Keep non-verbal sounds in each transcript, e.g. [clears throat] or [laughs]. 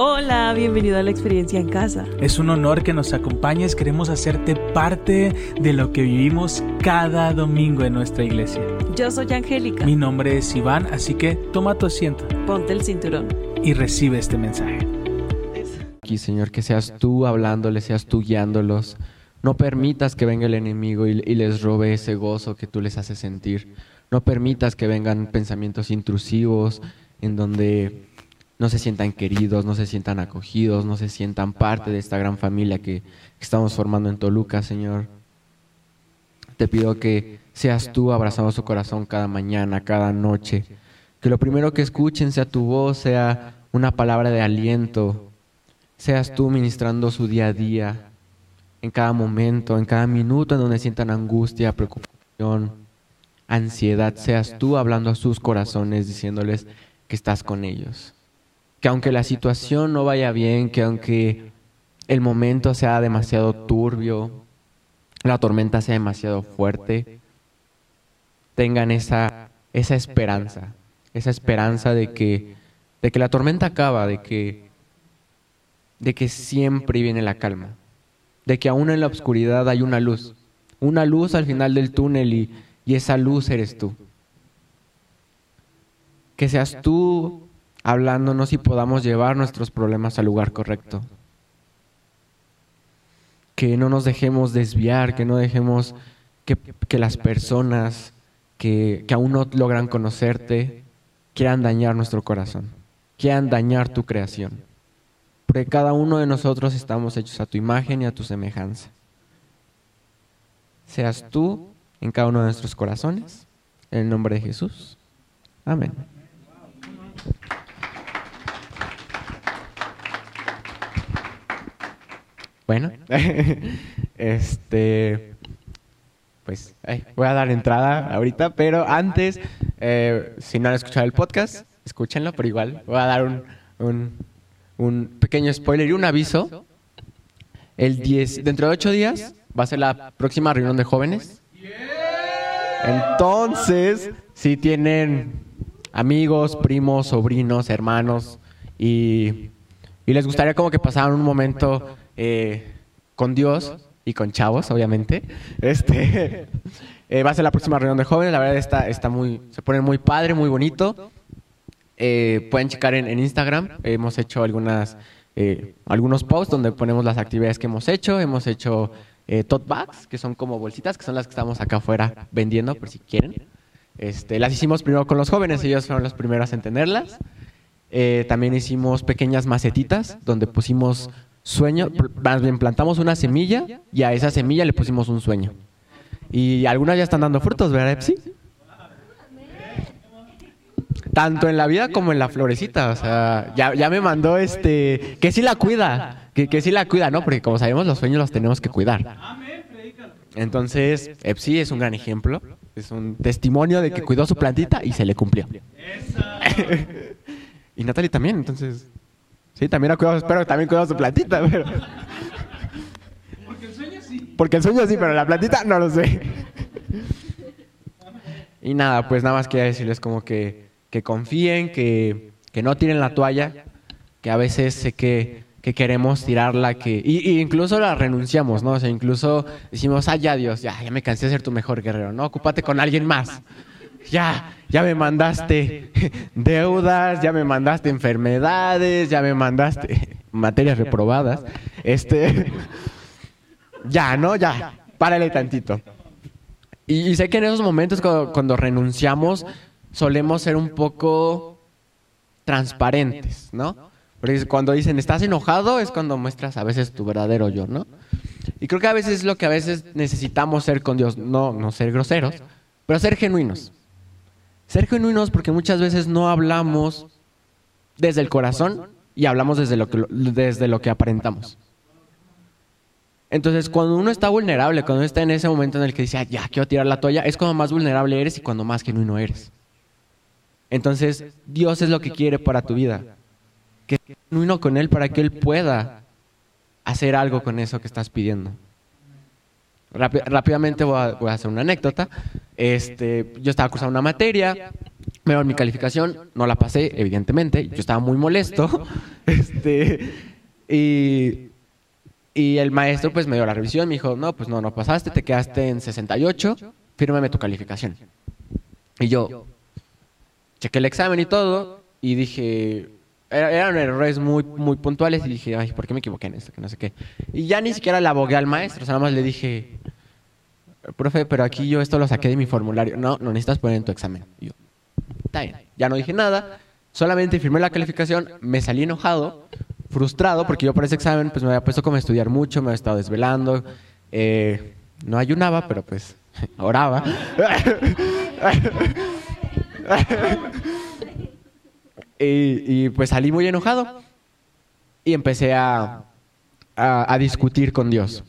Hola, bienvenido a la experiencia en casa. Es un honor que nos acompañes, queremos hacerte parte de lo que vivimos cada domingo en nuestra iglesia. Yo soy Angélica. Mi nombre es Iván, así que toma tu asiento. Ponte el cinturón. Y recibe este mensaje. Aquí, Señor, que seas tú hablándoles, seas tú guiándolos. No permitas que venga el enemigo y, y les robe ese gozo que tú les haces sentir. No permitas que vengan pensamientos intrusivos en donde no se sientan queridos, no se sientan acogidos, no se sientan parte de esta gran familia que, estamos formando en Toluca, Señor. Te pido que seas tú abrazando su corazón cada mañana, cada noche. Que lo primero que escuchen sea tu voz, sea una palabra de aliento. Seas tú ministrando su día a día, en cada momento, en cada minuto en donde sientan angustia, preocupación, ansiedad. Seas tú hablando a sus corazones, diciéndoles que estás con ellos que aunque la situación no vaya bien, que aunque el momento sea demasiado turbio, la tormenta sea demasiado fuerte, tengan esa, esa esperanza, esa esperanza de que, de que la tormenta acaba, de que, de que siempre viene la calma, de que aún en la oscuridad hay una luz, una luz al final del túnel y, y esa luz eres tú. Que seas tú hablándonos y podamos llevar nuestros problemas al lugar correcto. Que no nos dejemos desviar, que no dejemos que, las personas que, que aún no logran conocerte quieran dañar nuestro corazón, quieran dañar tu creación. Porque cada uno de nosotros estamos hechos a tu imagen y a tu semejanza. Seas tú en cada uno de nuestros corazones. En el nombre de Jesús. Amén. Bueno, [laughs] este, pues voy a dar entrada ahorita, pero antes, eh, si no han escuchado el podcast, escúchenlo, pero igual voy a dar un, un, pequeño spoiler y un aviso. El 10, dentro de ocho días va a ser la próxima reunión de jóvenes. Entonces, si tienen amigos, primos, sobrinos, hermanos y, y les gustaría como que pasaran un momento eh, con Dios y con chavos, obviamente. Este, [laughs] eh, va a ser la próxima reunión de jóvenes. La verdad está, está muy, se pone muy padre, muy bonito. Eh, pueden checar en, Instagram. Hemos hecho algunas, algunos posts donde ponemos las actividades que hemos hecho. Hemos hecho tote bags, que son como bolsitas, que son las que estamos acá afuera vendiendo, por si quieren. Este, las hicimos primero con los jóvenes, ellos fueron los primeros en tenerlas. también hicimos pequeñas macetitas donde pusimos sueño, más bien plantamos una semilla y a esa semilla le pusimos un sueño. Y algunas ya están dando frutos, ¿verdad, Epsi? Tanto en la vida como en la florecita. O sea, ya, ya me mandó este. Que sí la cuida. Que, que sí la cuida, ¿no? Porque como sabemos, los sueños los tenemos que cuidar. Entonces, Epsi es un gran ejemplo. Es un testimonio de que cuidó su plantita y se le cumplió. [laughs] y Natalie también, entonces. Sí, también ha cuidado, espero que también cuidado su plantita, pero... Porque el sueño sí. Porque el sueño sí, pero la plantita no lo sé. Y nada, pues nada más quería decirles como que, que confíen, que, que no tiren la toalla, que a veces sé que, que queremos tirarla, que y, incluso la renunciamos, ¿no? O sea, incluso decimos, ah, ya Dios, ya, ya me cansé de ser tu mejor guerrero, ¿no? Ocúpate con alguien más ya, ya me mandaste deudas, ya me mandaste enfermedades, ya me mandaste materias reprobadas. Este, ya, ¿no? Ya, párale tantito. Y, sé que en esos momentos cuando, renunciamos solemos ser un poco transparentes, ¿no? Porque cuando dicen estás enojado es cuando muestras a veces tu verdadero yo, ¿no? Y creo que a veces es lo que a veces necesitamos ser con Dios, no, no ser groseros, pero ser genuinos. Ser genuinos porque muchas veces no hablamos desde el corazón y hablamos desde lo que, aparentamos. Entonces, cuando uno está vulnerable, cuando uno está en ese momento en el que dice, ya quiero tirar la toalla, es cuando más vulnerable eres y cuando más genuino eres. Entonces, Dios es lo que quiere para tu vida. Que genuino con Él para que Él pueda hacer algo con eso que estás pidiendo rápidamente voy a, hacer una anécdota. Este, yo estaba cursando una materia, Pero mi calificación no la pasé, evidentemente. Yo estaba muy molesto. [laughs] Este, y, y el maestro pues me dio la revisión. Me dijo, no, pues no, no pasaste, te quedaste en 68. Fírmame tu calificación. Y yo chequé el examen y todo. Y dije, eran errores muy, muy puntuales. Y dije, ay, ¿por qué me equivoqué en esto? Que no sé qué. Y ya ni siquiera le abogué al maestro. O nada más le dije, profe, pero aquí yo esto lo saqué de mi formulario. No, no necesitas poner en tu examen. Yo, está bien. Ya no dije nada, solamente firmé la calificación, me salí enojado, frustrado, porque yo por ese examen pues me había puesto como a estudiar mucho, me había estado desvelando, eh, no ayunaba, pero pues [laughs] oraba. [laughs] y, pues salí muy enojado y empecé a, a, discutir con Dios.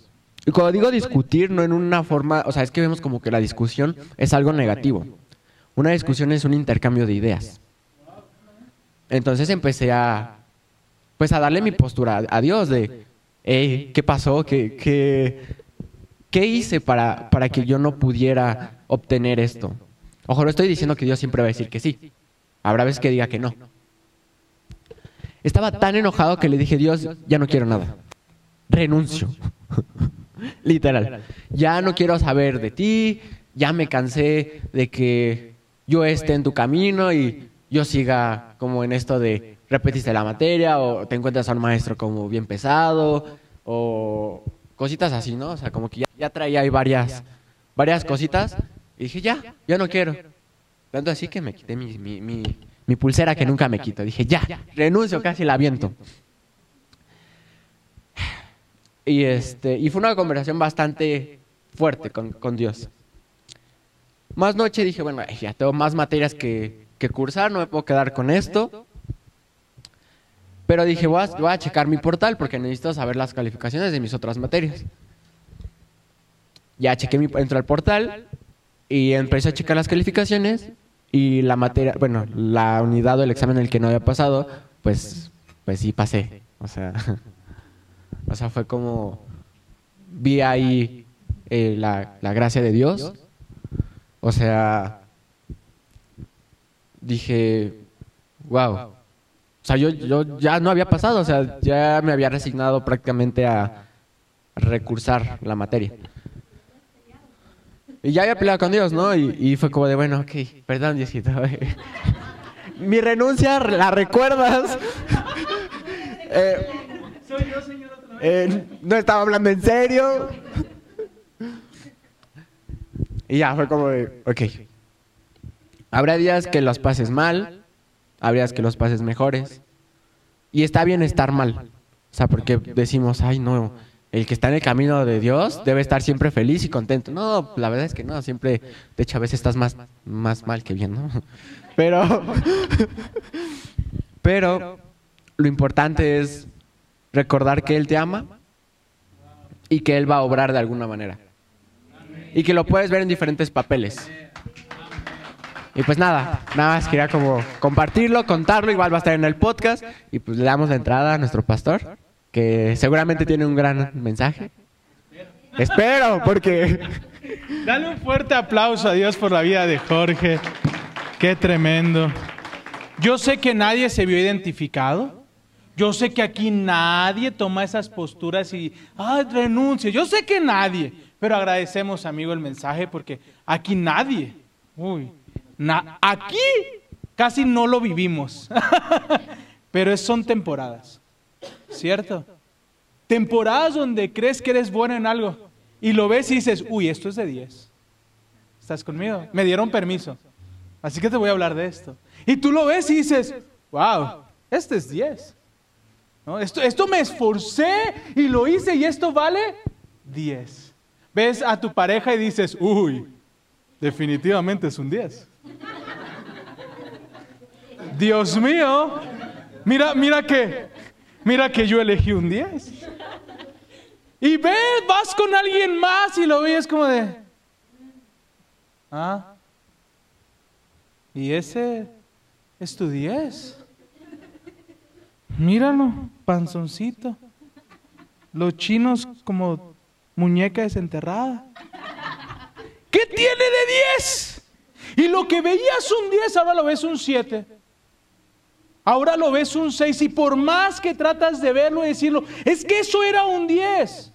Y cuando digo discutir, no en una forma, o sea, es que vemos como que la discusión es algo negativo. Una discusión es un intercambio de ideas. Entonces empecé a, pues a darle mi postura a, a Dios de, hey, ¿qué pasó? ¿Qué, qué, qué hice para, para que yo no pudiera obtener esto? Ojo, no estoy diciendo que Dios siempre va a decir que sí. Habrá veces que diga que no. Estaba tan enojado que le dije, Dios, ya no quiero nada. Renuncio. [laughs] Literal. Ya no quiero saber de ti, ya me cansé de que yo esté en tu camino y yo siga como en esto de repetiste la materia o te encuentras a un maestro como bien pesado o cositas así, ¿no? O sea, como que ya, ya traía ahí varias, varias cositas y dije, ya, ya no quiero. Tanto así que me quité mi, mi, mi, mi pulsera que nunca me quito. Dije, ya, renuncio, casi la aviento. Y, este, y fue una conversación bastante fuerte con, con Dios. Más noche dije, bueno, ya tengo más materias que, que cursar, no me puedo quedar con esto. Pero dije, voy a, voy a checar mi portal porque necesito saber las calificaciones de mis otras materias. Ya chequé mi, entro al portal y empecé a checar las calificaciones y la materia, bueno, la unidad o el examen en el que no había pasado, pues, pues sí pasé. O sea, [laughs] o sea, fue como vi ahí eh, la, la gracia de Dios. O sea, dije, wow. O sea, yo, yo ya no había pasado, o sea, ya me había resignado prácticamente a recursar la materia. Y ya había peleado con Dios, ¿no? Y, y fue como de, bueno, ok, perdón, Diosito. [laughs] Mi renuncia, ¿la recuerdas? [laughs] Eh, Soy yo, señor, otra vez. eh, no estaba hablando en serio. Y ya fue como de, ok. Habrá días que los pases mal, habrá días que los pases mejores. Y está bien estar mal. O sea, porque decimos, ay, no, el que está en el camino de Dios debe estar siempre feliz y contento. No, la verdad es que no, siempre, de hecho, a veces estás más, más mal que bien, ¿no? [laughs] Pero, [laughs] pero lo importante es recordar que Él te ama y que Él va a obrar de alguna manera. Y que lo puedes ver en diferentes papeles. Y pues nada, nada más quería como compartirlo, contarlo, igual va a estar en el podcast. Y pues le damos la entrada a nuestro pastor, que seguramente tiene un gran mensaje. Espero, porque... [laughs] Dale un fuerte aplauso a Dios por la vida de Jorge. Qué tremendo. Yo sé que nadie se vio identificado. Yo sé que aquí nadie toma esas posturas y, ah, renuncio. Yo sé que nadie. Pero agradecemos, amigo, el mensaje porque aquí nadie. Uy, aquí casi no lo vivimos. [laughs] Pero son temporadas. ¿Cierto? Temporadas donde crees que eres bueno en algo y lo ves y dices, uy, esto es de 10. ¿Estás conmigo? Me dieron permiso. Así que te voy a hablar de esto. Y tú lo ves y dices, wow, este es 10. ¿No? Esto, esto me esforcé y lo hice y esto vale 10. Ves a tu pareja y dices, uy, definitivamente es un 10. Dios mío, mira, mira que, mira que yo elegí un 10. Y ves, vas con alguien más y lo ves como de, ah, y ese es tu 10. Míralo, panzoncito. Los chinos como muñeca desenterrada. ¿Qué tiene de 10? Y lo que veías un 10, ahora lo ves un 7. Ahora lo ves un 6 y por más que tratas de verlo y decirlo, es que eso era un 10.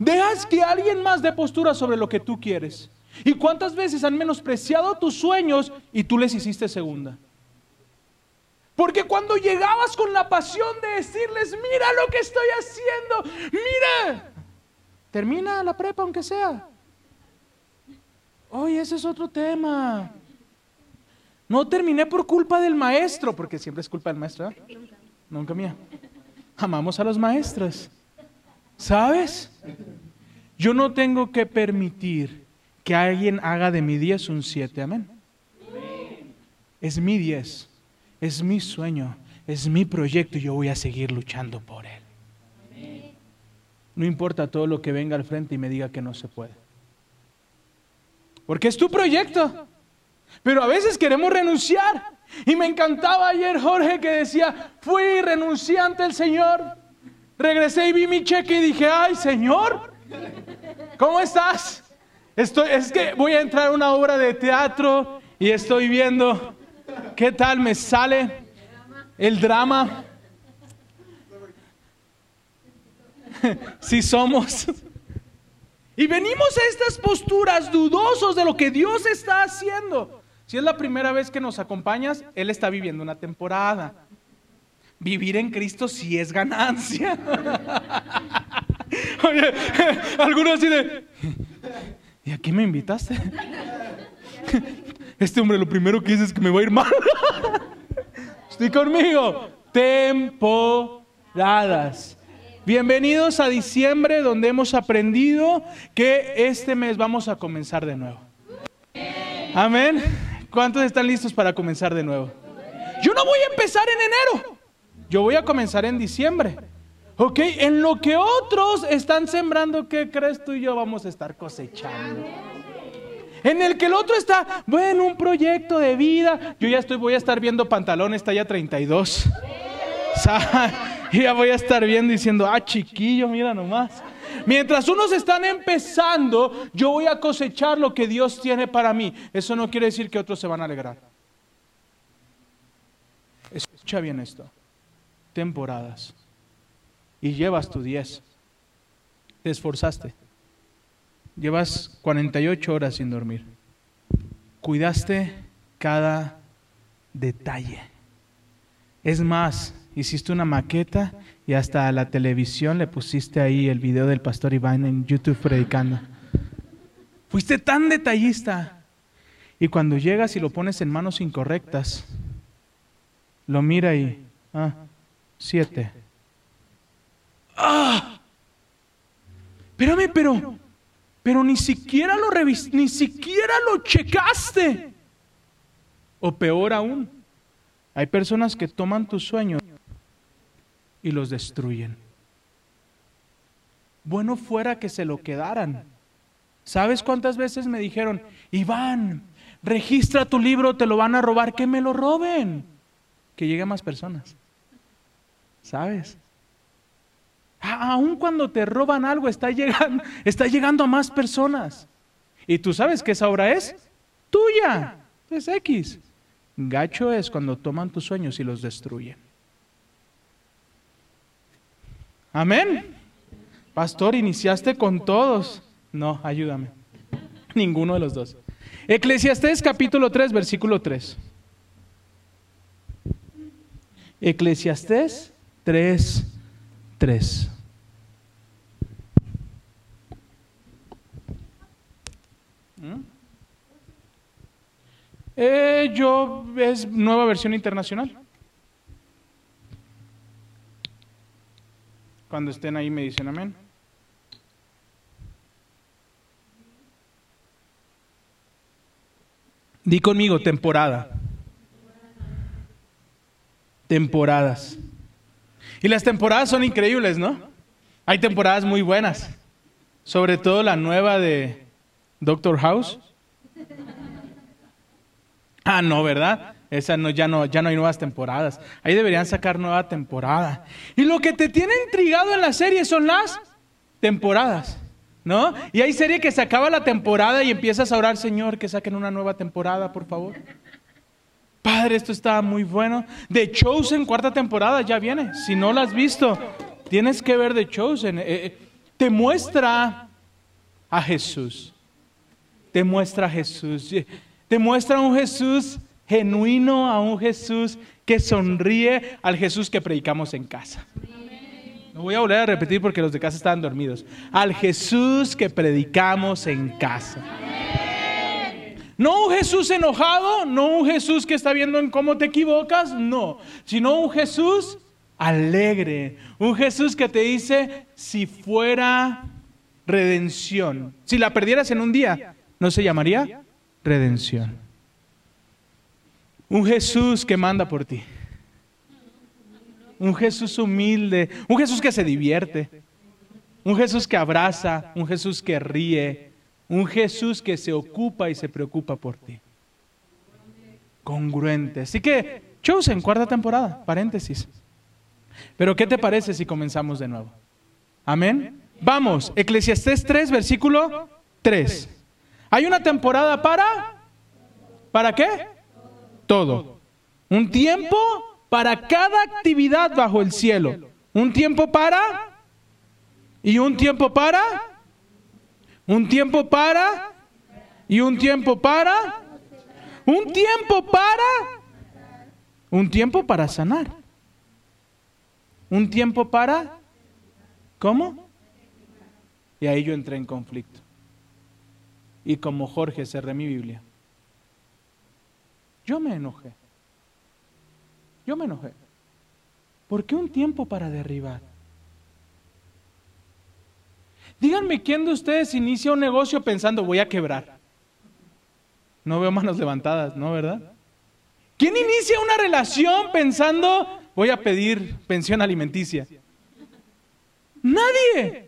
Dejas que alguien más dé postura sobre lo que tú quieres. ¿Y cuántas veces han menospreciado tus sueños y tú les hiciste segunda? Porque cuando llegabas con la pasión de decirles, mira lo que estoy haciendo, mira, termina la prepa aunque sea. Oye, ese es otro tema. No terminé por culpa del maestro, porque siempre es culpa del maestro. ¿eh? Nunca mía. Amamos a los maestros. ¿Sabes? Yo no tengo que permitir que alguien haga de mi 10 un 7. Amén. Es mi 10. Es mi sueño. Es mi proyecto y yo voy a seguir luchando por él. No importa todo lo que venga al frente y me diga que no se puede. Porque es tu proyecto. Pero a veces queremos renunciar. Y me encantaba ayer Jorge que decía, fui renunciante el Señor. Regresé y vi mi cheque y dije, ay Señor, ¿cómo estás? Estoy, es que voy a entrar a una obra de teatro y estoy viendo qué tal me sale el drama. [laughs] si somos. Y venimos a estas posturas dudosos de lo que Dios está haciendo. Si es la primera vez que nos acompañas, Él está viviendo una temporada. Vivir en Cristo sí es ganancia. [laughs] Oye, [laughs] algunos así de, ¿y a qué me invitaste? [laughs] Este hombre lo primero que dice es que me va a ir mal. Estoy conmigo. Temporadas. Bienvenidos a diciembre donde hemos aprendido que este mes vamos a comenzar de nuevo. Amén. ¿Cuántos están listos para comenzar de nuevo? Yo no voy a empezar en enero. Yo voy a comenzar en diciembre. Ok, en lo que otros están sembrando, ¿qué crees tú y yo vamos a estar cosechando? En el que el otro está, bueno, un proyecto de vida. Yo ya estoy, voy a estar viendo pantalones talla 32. Y [laughs] ya voy a estar viendo diciendo, ah, chiquillo, mira nomás. Mientras unos están empezando, yo voy a cosechar lo que Dios tiene para mí. Eso no quiere decir que otros se van a alegrar. Escucha bien esto. Temporadas. Y llevas tu 10. Te esforzaste. Llevas 48 horas sin dormir. Cuidaste cada detalle. Es más, hiciste una maqueta y hasta la televisión le pusiste ahí el video del pastor Iván en YouTube predicando. Fuiste tan detallista. Y cuando llegas y lo pones en manos incorrectas, lo mira y, ah, siete. ¡Ah! Espérame, pero, pero ni siquiera lo revis ni siquiera lo checaste. O peor aún, hay personas que toman tus sueños y los destruyen. Bueno fuera que se lo quedaran. ¿Sabes cuántas veces me dijeron, Iván, registra tu libro, te lo van a robar, que me lo roben? Que llegue a más personas. ¿Sabes? Aún cuando te roban algo, está llegando, está llegando a más personas. Y tú sabes que esa obra es tuya. Es X. Gacho es cuando toman tus sueños y los destruyen. Amén. Pastor, iniciaste con todos. No, ayúdame. Ninguno de los dos. Eclesiastés capítulo 3, versículo 3. Eclesiastés 3, 3. ¿Mm? Eh, yo es nueva versión internacional. Cuando estén ahí me dicen amén. Di conmigo, temporada. Temporadas. Y las temporadas son increíbles, ¿no? Hay temporadas muy buenas. Sobre todo la nueva de Doctor House. Ah, no, ¿verdad? Esa no, ya no, ya no hay nuevas temporadas. Ahí deberían sacar nueva temporada. Y lo que te tiene intrigado en la serie son las temporadas, ¿no? Y hay serie que se acaba la temporada y empiezas a orar, Señor, que saquen una nueva temporada, por favor. Padre, esto está muy bueno. The Chosen, cuarta temporada, ya viene. Si no la has visto, tienes que ver The Chosen. Eh, eh, te muestra a Jesús. Te muestra a Jesús. Te muestra a un Jesús genuino, a un Jesús que sonríe, al Jesús que predicamos en casa. No voy a volver a repetir porque los de casa estaban dormidos. Al Jesús que predicamos en casa. No un Jesús enojado, no un Jesús que está viendo en cómo te equivocas, no, sino un Jesús alegre, un Jesús que te dice, si fuera redención, si la perdieras en un día, ¿no se llamaría redención? Un Jesús que manda por ti, un Jesús humilde, un Jesús que se divierte, un Jesús que abraza, un Jesús que ríe, un Jesús que se ocupa y se preocupa por ti. Congruente. Así que, Chosen, cuarta temporada, paréntesis. Pero ¿qué te parece si comenzamos de nuevo? Amén. Vamos, Eclesiastés 3, versículo 3. Hay una temporada para... ¿Para qué? Todo. Un tiempo para cada actividad bajo el cielo. Un tiempo para... Y un tiempo para un tiempo para y un tiempo para. Un tiempo para. Un tiempo para sanar. Un tiempo para. ¿Cómo? Y ahí yo entré en conflicto. Y como Jorge cerré mi Biblia. Yo me enojé. Yo me enojé. ¿Por qué un tiempo para derribar? Díganme quién de ustedes inicia un negocio pensando voy a quebrar. No veo manos levantadas, ¿no, verdad? ¿Quién inicia una relación pensando voy a pedir pensión alimenticia? Nadie.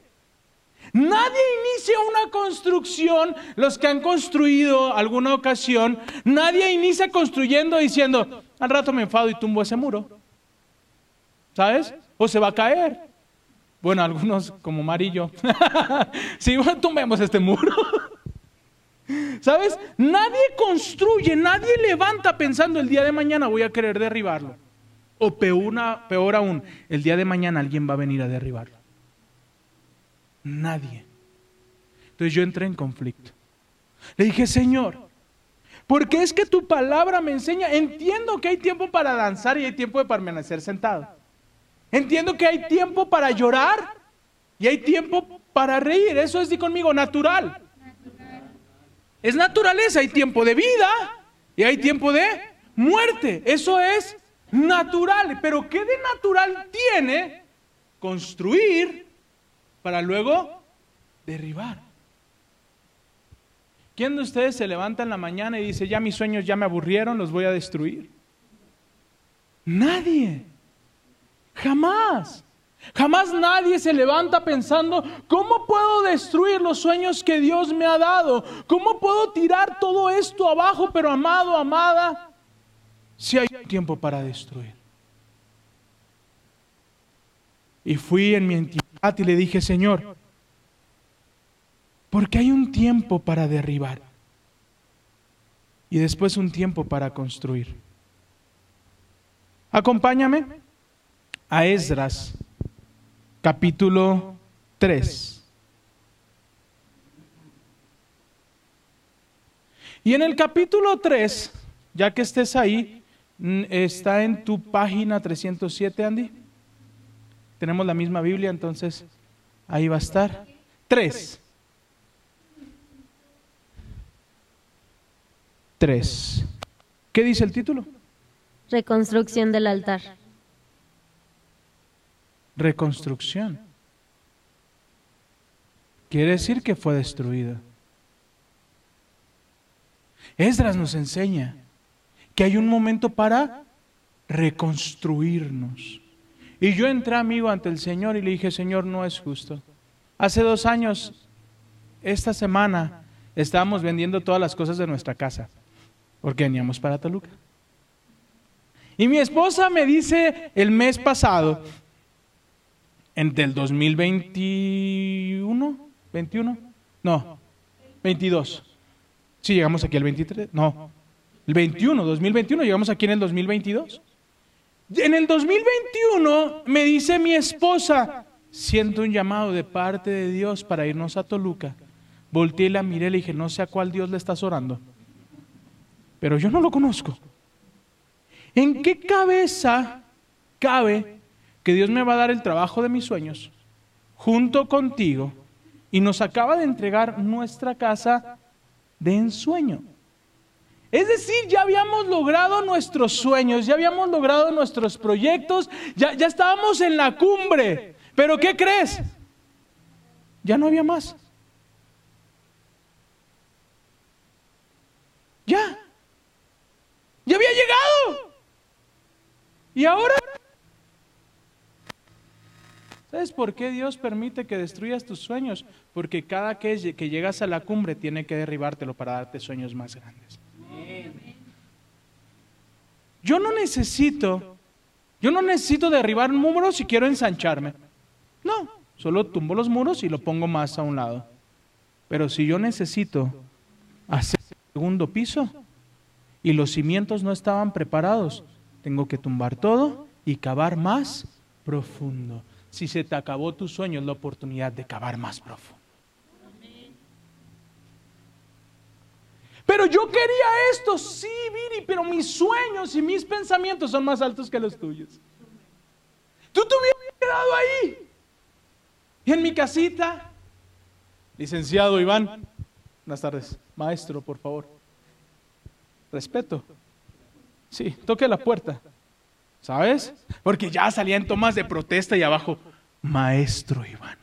Nadie inicia una construcción, los que han construido alguna ocasión, nadie inicia construyendo diciendo, al rato me enfado y tumbo ese muro. ¿Sabes? O se va a caer. Bueno, algunos como Marillo. [laughs] sí, bueno, tumbemos este muro. [laughs] ¿Sabes? Nadie construye, nadie levanta pensando el día de mañana voy a querer derribarlo. O peor, peor aún, el día de mañana alguien va a venir a derribarlo. Nadie. Entonces yo entré en conflicto. Le dije, Señor, porque es que tu palabra me enseña, entiendo que hay tiempo para danzar y hay tiempo de permanecer sentado. Entiendo que hay tiempo para llorar y hay tiempo para reír. Eso es, di conmigo, natural. Es naturaleza. Hay tiempo de vida y hay tiempo de muerte. Eso es natural. Pero ¿qué de natural tiene construir para luego derribar? ¿Quién de ustedes se levanta en la mañana y dice, ya mis sueños ya me aburrieron, los voy a destruir? Nadie. Jamás. Jamás nadie se levanta pensando, ¿cómo puedo destruir los sueños que Dios me ha dado? ¿Cómo puedo tirar todo esto abajo? Pero amado, amada, si hay tiempo para destruir. Y fui en mi intimidad y le dije, Señor, porque hay un tiempo para derribar y después un tiempo para construir. Acompáñame a Esdras, capítulo 3. Y en el capítulo 3, ya que estés ahí, está en tu página 307, Andy. Tenemos la misma Biblia, entonces ahí va a estar. 3. 3. ¿Qué dice el título? Reconstrucción del altar reconstrucción. Quiere decir que fue destruida. Esdras nos enseña que hay un momento para reconstruirnos. Y yo entré amigo ante el Señor y le dije, Señor, no es justo. Hace dos años, esta semana, estábamos vendiendo todas las cosas de nuestra casa, porque veníamos para Toluca. Y mi esposa me dice el mes pasado, en del 2021, 21, No, 22. Sí, llegamos aquí el 23. No, el 21, 2021, llegamos aquí en el 2022. En el 2021 me dice mi esposa, siento un llamado de parte de Dios para irnos a Toluca. Volteé y la miré y le dije, no sé a cuál Dios le estás orando, pero yo no lo conozco. ¿En qué cabeza cabe que Dios me va a dar el trabajo de mis sueños junto contigo y nos acaba de entregar nuestra casa de ensueño? Es decir, ya habíamos logrado nuestros sueños, ya habíamos logrado nuestros proyectos, ya, ya estábamos en la cumbre. Pero ¿qué crees? Ya no había más. Ya. Ya había llegado. ¿Y ahora? ¿Sabes por qué Dios permite que destruyas tus sueños? Porque cada que, que llegas a la cumbre tiene que derribártelo para darte sueños más grandes. Yo no necesito, yo no necesito derribar muros si quiero ensancharme. No, solo tumbo los muros y lo pongo más a un lado. Pero si yo necesito hacer segundo piso y los cimientos no estaban preparados, tengo que tumbar todo y cavar más profundo. Si se te acabó tu sueño, es la oportunidad de cavar más profundo. Pero yo quería esto, sí, Viri, pero mis sueños y mis pensamientos son más altos que los tuyos. Tú te hubieras quedado ahí. Y en mi casita, licenciado Iván, buenas tardes, maestro, por favor. Respeto. Sí, toque la puerta. ¿Sabes? Porque ya salían tomas de protesta y abajo, maestro Iván.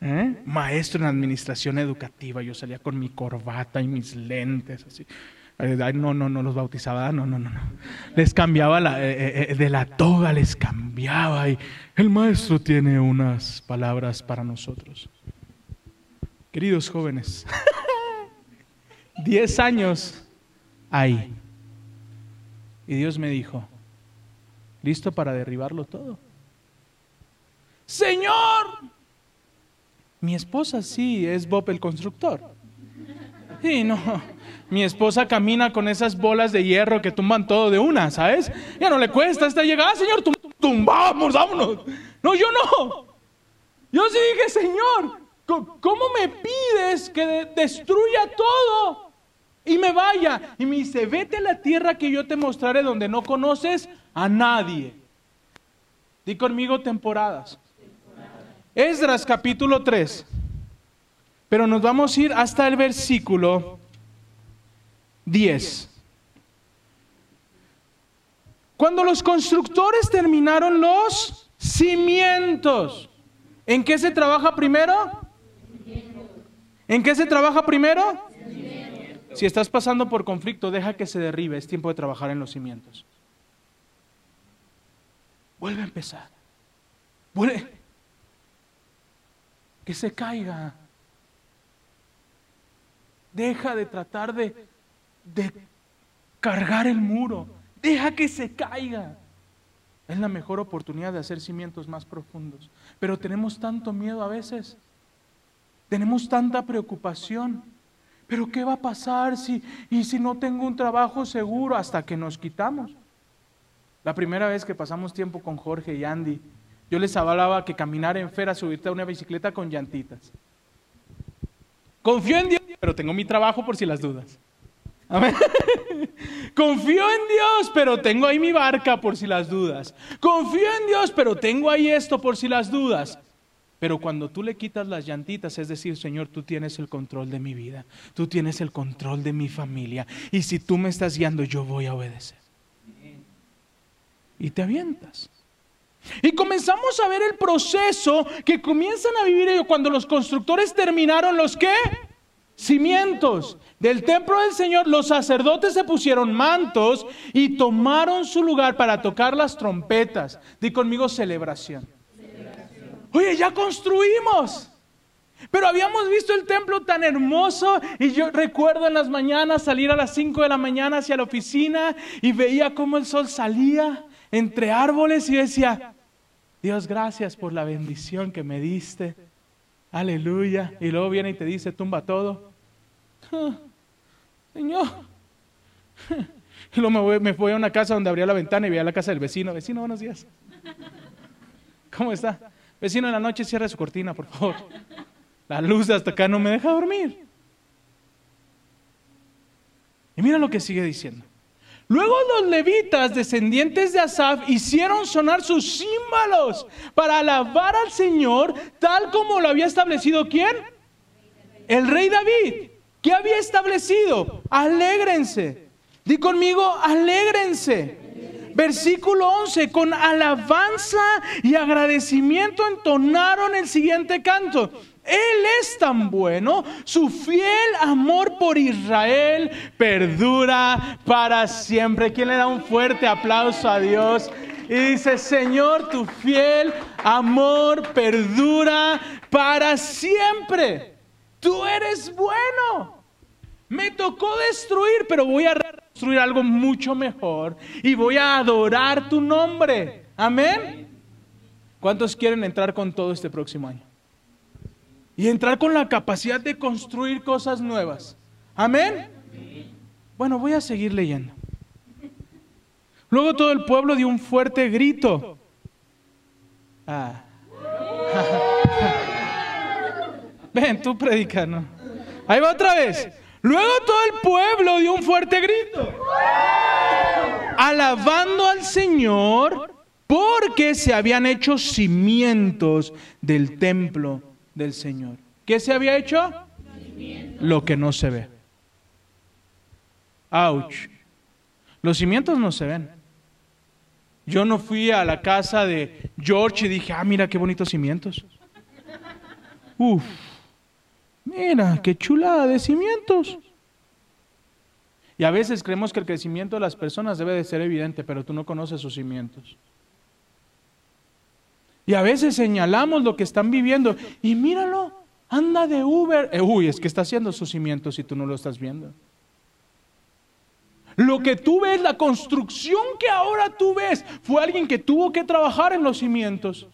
¿Eh? Maestro en administración educativa, yo salía con mi corbata y mis lentes, así. no, no, no los bautizaba, no, no, no, no. Les cambiaba la, eh, eh, de la toga, les cambiaba y el maestro tiene unas palabras para nosotros. Queridos jóvenes, diez años ahí. Y Dios me dijo, ¿listo para derribarlo todo? Señor, mi esposa sí es Bob el constructor. Sí, no. Mi esposa camina con esas bolas de hierro que tumban todo de una, ¿sabes? Ya no le cuesta hasta llegar, ah, Señor, tumbamos, vámonos. No, yo no. Yo sí dije, Señor, ¿cómo me pides que destruya todo y me vaya? Y me dice, vete a la tierra que yo te mostraré donde no conoces a nadie. Di conmigo temporadas. Esdras capítulo 3. Pero nos vamos a ir hasta el versículo 10. Cuando los constructores terminaron los cimientos, ¿en qué se trabaja primero? ¿En qué se trabaja primero? Si estás pasando por conflicto, deja que se derribe, es tiempo de trabajar en los cimientos. Vuelve a empezar. Vuelve que se caiga. Deja de tratar de, de cargar el muro. Deja que se caiga. Es la mejor oportunidad de hacer cimientos más profundos. Pero tenemos tanto miedo a veces. Tenemos tanta preocupación. Pero ¿qué va a pasar si y si no tengo un trabajo seguro hasta que nos quitamos? La primera vez que pasamos tiempo con Jorge y Andy, yo les hablaba que caminar en fera, subirte a una bicicleta con llantitas. Confío en Dios, pero tengo mi trabajo por si las dudas. [laughs] Confío en Dios, pero tengo ahí mi barca por si las dudas. Confío en Dios, pero tengo ahí esto por si las dudas. Pero cuando tú le quitas las llantitas, es decir, Señor, tú tienes el control de mi vida, tú tienes el control de mi familia, y si tú me estás guiando, yo voy a obedecer. Y te avientas. Y comenzamos a ver el proceso que comienzan a vivir ellos cuando los constructores terminaron los qué? Cimientos del templo del Señor, los sacerdotes se pusieron mantos y tomaron su lugar para tocar las trompetas. Di conmigo celebración. Oye, ya construimos. Pero habíamos visto el templo tan hermoso y yo recuerdo en las mañanas salir a las 5 de la mañana hacia la oficina y veía cómo el sol salía entre árboles y decía, Dios, gracias por la bendición que me diste. Aleluya. Y luego viene y te dice, tumba todo. Ah, Señor. Y [laughs] luego me voy, me voy a una casa donde abría la ventana y veía la casa del vecino. Vecino, buenos días. [laughs] ¿Cómo está? Vecino, en la noche cierra su cortina, por favor. [laughs] La luz de hasta acá no me deja dormir. Y mira lo que sigue diciendo. Luego los levitas, descendientes de Asaf, hicieron sonar sus címbalos para alabar al Señor, tal como lo había establecido quién? El rey David. ¿Qué había establecido? Alégrense. Di conmigo, alégrense. Versículo 11, con alabanza y agradecimiento entonaron el siguiente canto. Él es tan bueno, su fiel amor por Israel perdura para siempre. ¿Quién le da un fuerte aplauso a Dios? Y dice, Señor, tu fiel amor perdura para siempre. Tú eres bueno. Me tocó destruir, pero voy a reconstruir algo mucho mejor y voy a adorar tu nombre. Amén. ¿Cuántos quieren entrar con todo este próximo año? Y entrar con la capacidad de construir cosas nuevas. Amén. Bueno, voy a seguir leyendo. Luego todo el pueblo dio un fuerte grito. Ah. [laughs] Ven, tú predica, ¿no? Ahí va otra vez. Luego todo el pueblo dio un fuerte grito. Alabando al Señor porque se habían hecho cimientos del templo del Señor. ¿Qué se había hecho? Lo que no se ve. Ouch. Los cimientos no se ven. Yo no fui a la casa de George y dije, ah, mira qué bonitos cimientos. Uf, mira, qué chulada de cimientos. Y a veces creemos que el crecimiento de las personas debe de ser evidente, pero tú no conoces sus cimientos. Y a veces señalamos lo que están viviendo y míralo, anda de Uber. Eh, uy, es que está haciendo sus cimientos y tú no lo estás viendo. Lo que tú ves, la construcción que ahora tú ves, fue alguien que tuvo que trabajar en los cimientos.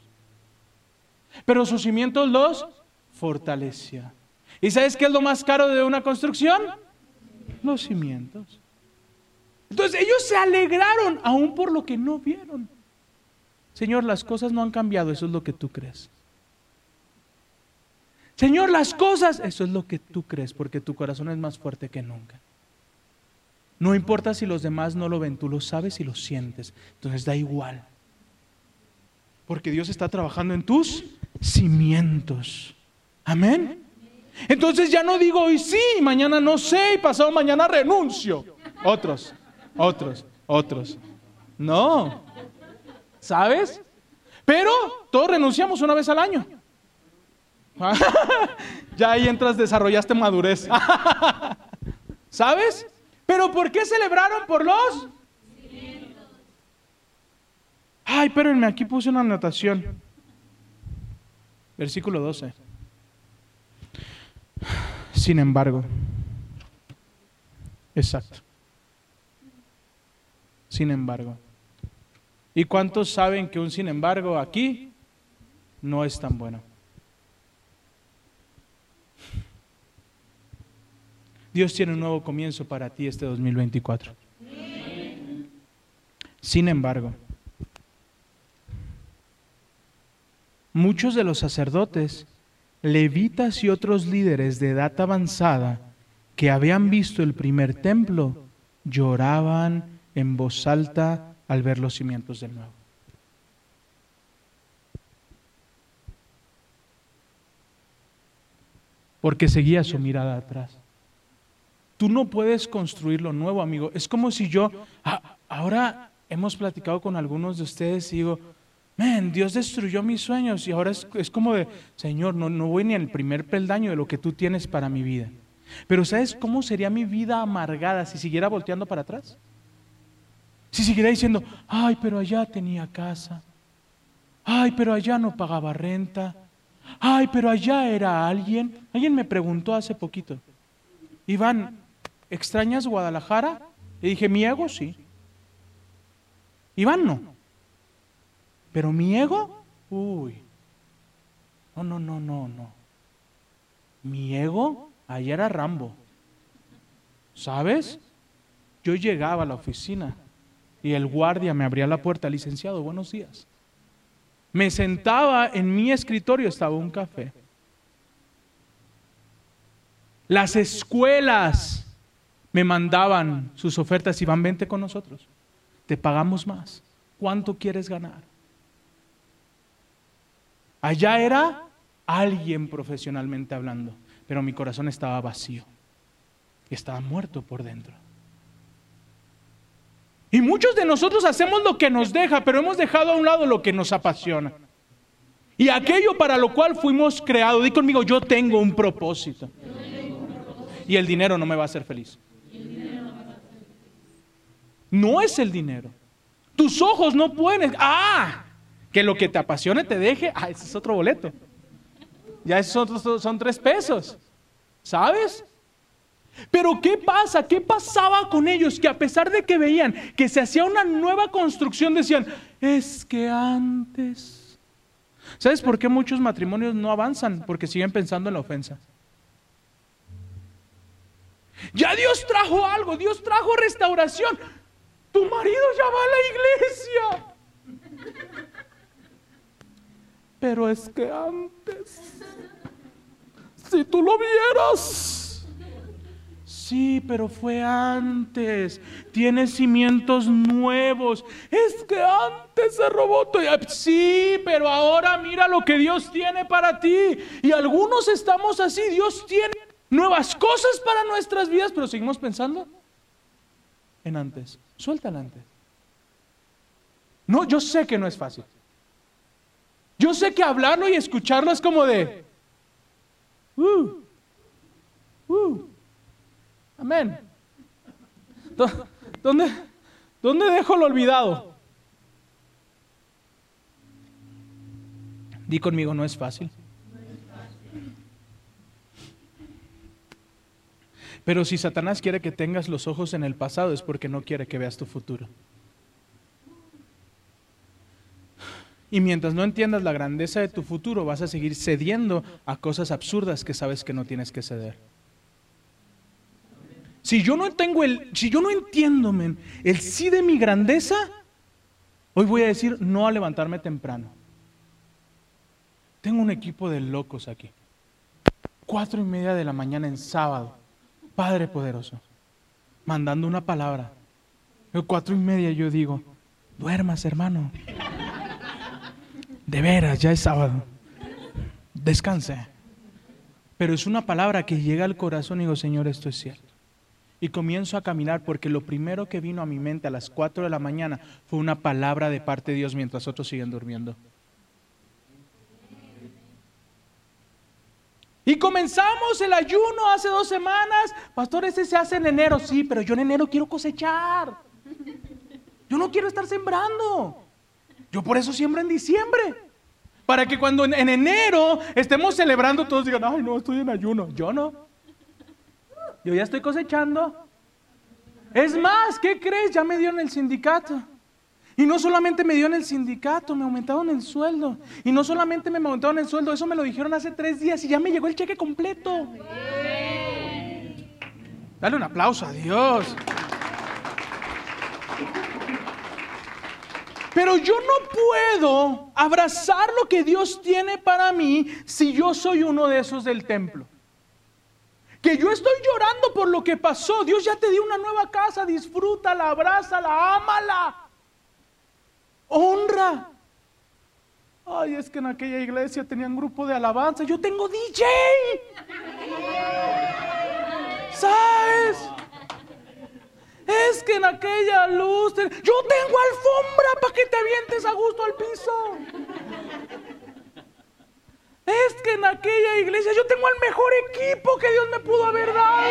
Pero sus cimientos los fortalecía. ¿Y sabes qué es lo más caro de una construcción? Los cimientos. Entonces ellos se alegraron aún por lo que no vieron. Señor, las cosas no han cambiado, eso es lo que tú crees. Señor, las cosas, eso es lo que tú crees, porque tu corazón es más fuerte que nunca. No importa si los demás no lo ven, tú lo sabes y lo sientes. Entonces da igual. Porque Dios está trabajando en tus cimientos. Amén. Entonces ya no digo hoy sí, mañana no sé y pasado mañana renuncio. Otros, otros, otros. No. ¿Sabes? Pero todos renunciamos una vez al año. [laughs] ya ahí entras, desarrollaste madurez. [laughs] ¿Sabes? Pero ¿por qué celebraron por los? Ay, espérenme, aquí puse una anotación. Versículo 12. Sin embargo. Exacto. Sin embargo. ¿Y cuántos saben que un sin embargo aquí no es tan bueno? Dios tiene un nuevo comienzo para ti este 2024. Sin embargo, muchos de los sacerdotes, levitas y otros líderes de edad avanzada que habían visto el primer templo lloraban en voz alta al ver los cimientos de nuevo. Porque seguía su mirada atrás. Tú no puedes construir lo nuevo, amigo. Es como si yo, ah, ahora hemos platicado con algunos de ustedes y digo, man, Dios destruyó mis sueños y ahora es, es como de, Señor, no, no voy ni al primer peldaño de lo que tú tienes para mi vida. Pero ¿sabes cómo sería mi vida amargada si siguiera volteando para atrás? Si siguiera diciendo, ay, pero allá tenía casa. Ay, pero allá no pagaba renta. Ay, pero allá era alguien. Alguien me preguntó hace poquito. Iván, ¿extrañas Guadalajara? Le dije, mi ego sí. Iván no. Pero mi ego, uy. No, no, no, no, no. Mi ego, ayer era Rambo. ¿Sabes? Yo llegaba a la oficina y el guardia me abría la puerta, licenciado, buenos días. Me sentaba en mi escritorio, estaba un café. Las escuelas me mandaban sus ofertas y van, vente con nosotros. Te pagamos más. ¿Cuánto quieres ganar? Allá era alguien profesionalmente hablando, pero mi corazón estaba vacío estaba muerto por dentro. Y muchos de nosotros hacemos lo que nos deja, pero hemos dejado a un lado lo que nos apasiona. Y aquello para lo cual fuimos creados. Di conmigo, yo tengo un propósito. Y el dinero no me va a hacer feliz. No es el dinero. Tus ojos no pueden. Ah, que lo que te apasione te deje. Ah, ese es otro boleto. Ya esos son, son tres pesos. ¿Sabes? Pero ¿qué pasa? ¿Qué pasaba con ellos? Que a pesar de que veían que se hacía una nueva construcción, decían, es que antes... ¿Sabes por qué muchos matrimonios no avanzan? Porque siguen pensando en la ofensa. Ya Dios trajo algo, Dios trajo restauración. Tu marido ya va a la iglesia. Pero es que antes, si tú lo vieras, Sí, pero fue antes. Tiene cimientos nuevos. Es que antes se robó todo. Sí, pero ahora mira lo que Dios tiene para ti. Y algunos estamos así. Dios tiene nuevas cosas para nuestras vidas, pero seguimos pensando en antes. Suéltala antes. No, yo sé que no es fácil. Yo sé que hablarlo y escucharlo es como de... Uh, uh, Amén. ¿Dónde, ¿Dónde dejo lo olvidado? Di conmigo, no es fácil. Pero si Satanás quiere que tengas los ojos en el pasado es porque no quiere que veas tu futuro. Y mientras no entiendas la grandeza de tu futuro, vas a seguir cediendo a cosas absurdas que sabes que no tienes que ceder. Si yo no tengo el, si yo no entiendo el sí de mi grandeza, hoy voy a decir no a levantarme temprano. Tengo un equipo de locos aquí. Cuatro y media de la mañana en sábado. Padre poderoso. Mandando una palabra. cuatro y media yo digo, duermas hermano. De veras, ya es sábado. Descanse. Pero es una palabra que llega al corazón y digo, Señor, esto es cierto y comienzo a caminar porque lo primero que vino a mi mente a las 4 de la mañana fue una palabra de parte de Dios mientras otros siguen durmiendo. Y comenzamos el ayuno hace dos semanas. Pastor, ese se hace en enero. Sí, pero yo en enero quiero cosechar. Yo no quiero estar sembrando. Yo por eso siembro en diciembre. Para que cuando en, en enero estemos celebrando todos digan, ay no, estoy en ayuno. Yo no. Yo ya estoy cosechando. Es más, ¿qué crees? Ya me dio en el sindicato. Y no solamente me dio en el sindicato, me aumentaron el sueldo. Y no solamente me aumentaron el sueldo, eso me lo dijeron hace tres días y ya me llegó el cheque completo. Dale un aplauso a Dios. Pero yo no puedo abrazar lo que Dios tiene para mí si yo soy uno de esos del templo que yo estoy llorando por lo que pasó. Dios ya te dio una nueva casa, disfrútala, abrázala, ámala, honra. Ay, es que en aquella iglesia tenían grupo de alabanza. Yo tengo DJ. ¿Sabes? Es que en aquella luz. Yo tengo alfombra para que te avientes a gusto al piso. Es que en aquella iglesia yo tengo el mejor equipo que Dios me pudo haber dado.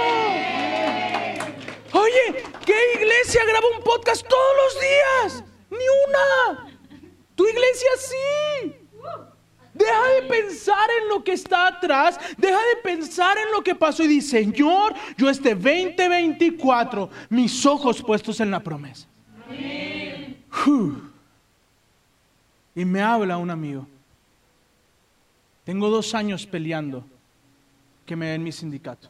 Oye, ¿qué iglesia graba un podcast todos los días? Ni una. Tu iglesia sí. Deja de pensar en lo que está atrás, deja de pensar en lo que pasó y dice, Señor, yo este 2024, mis ojos puestos en la promesa. Y me habla un amigo. Tengo dos años peleando que me den mi sindicato.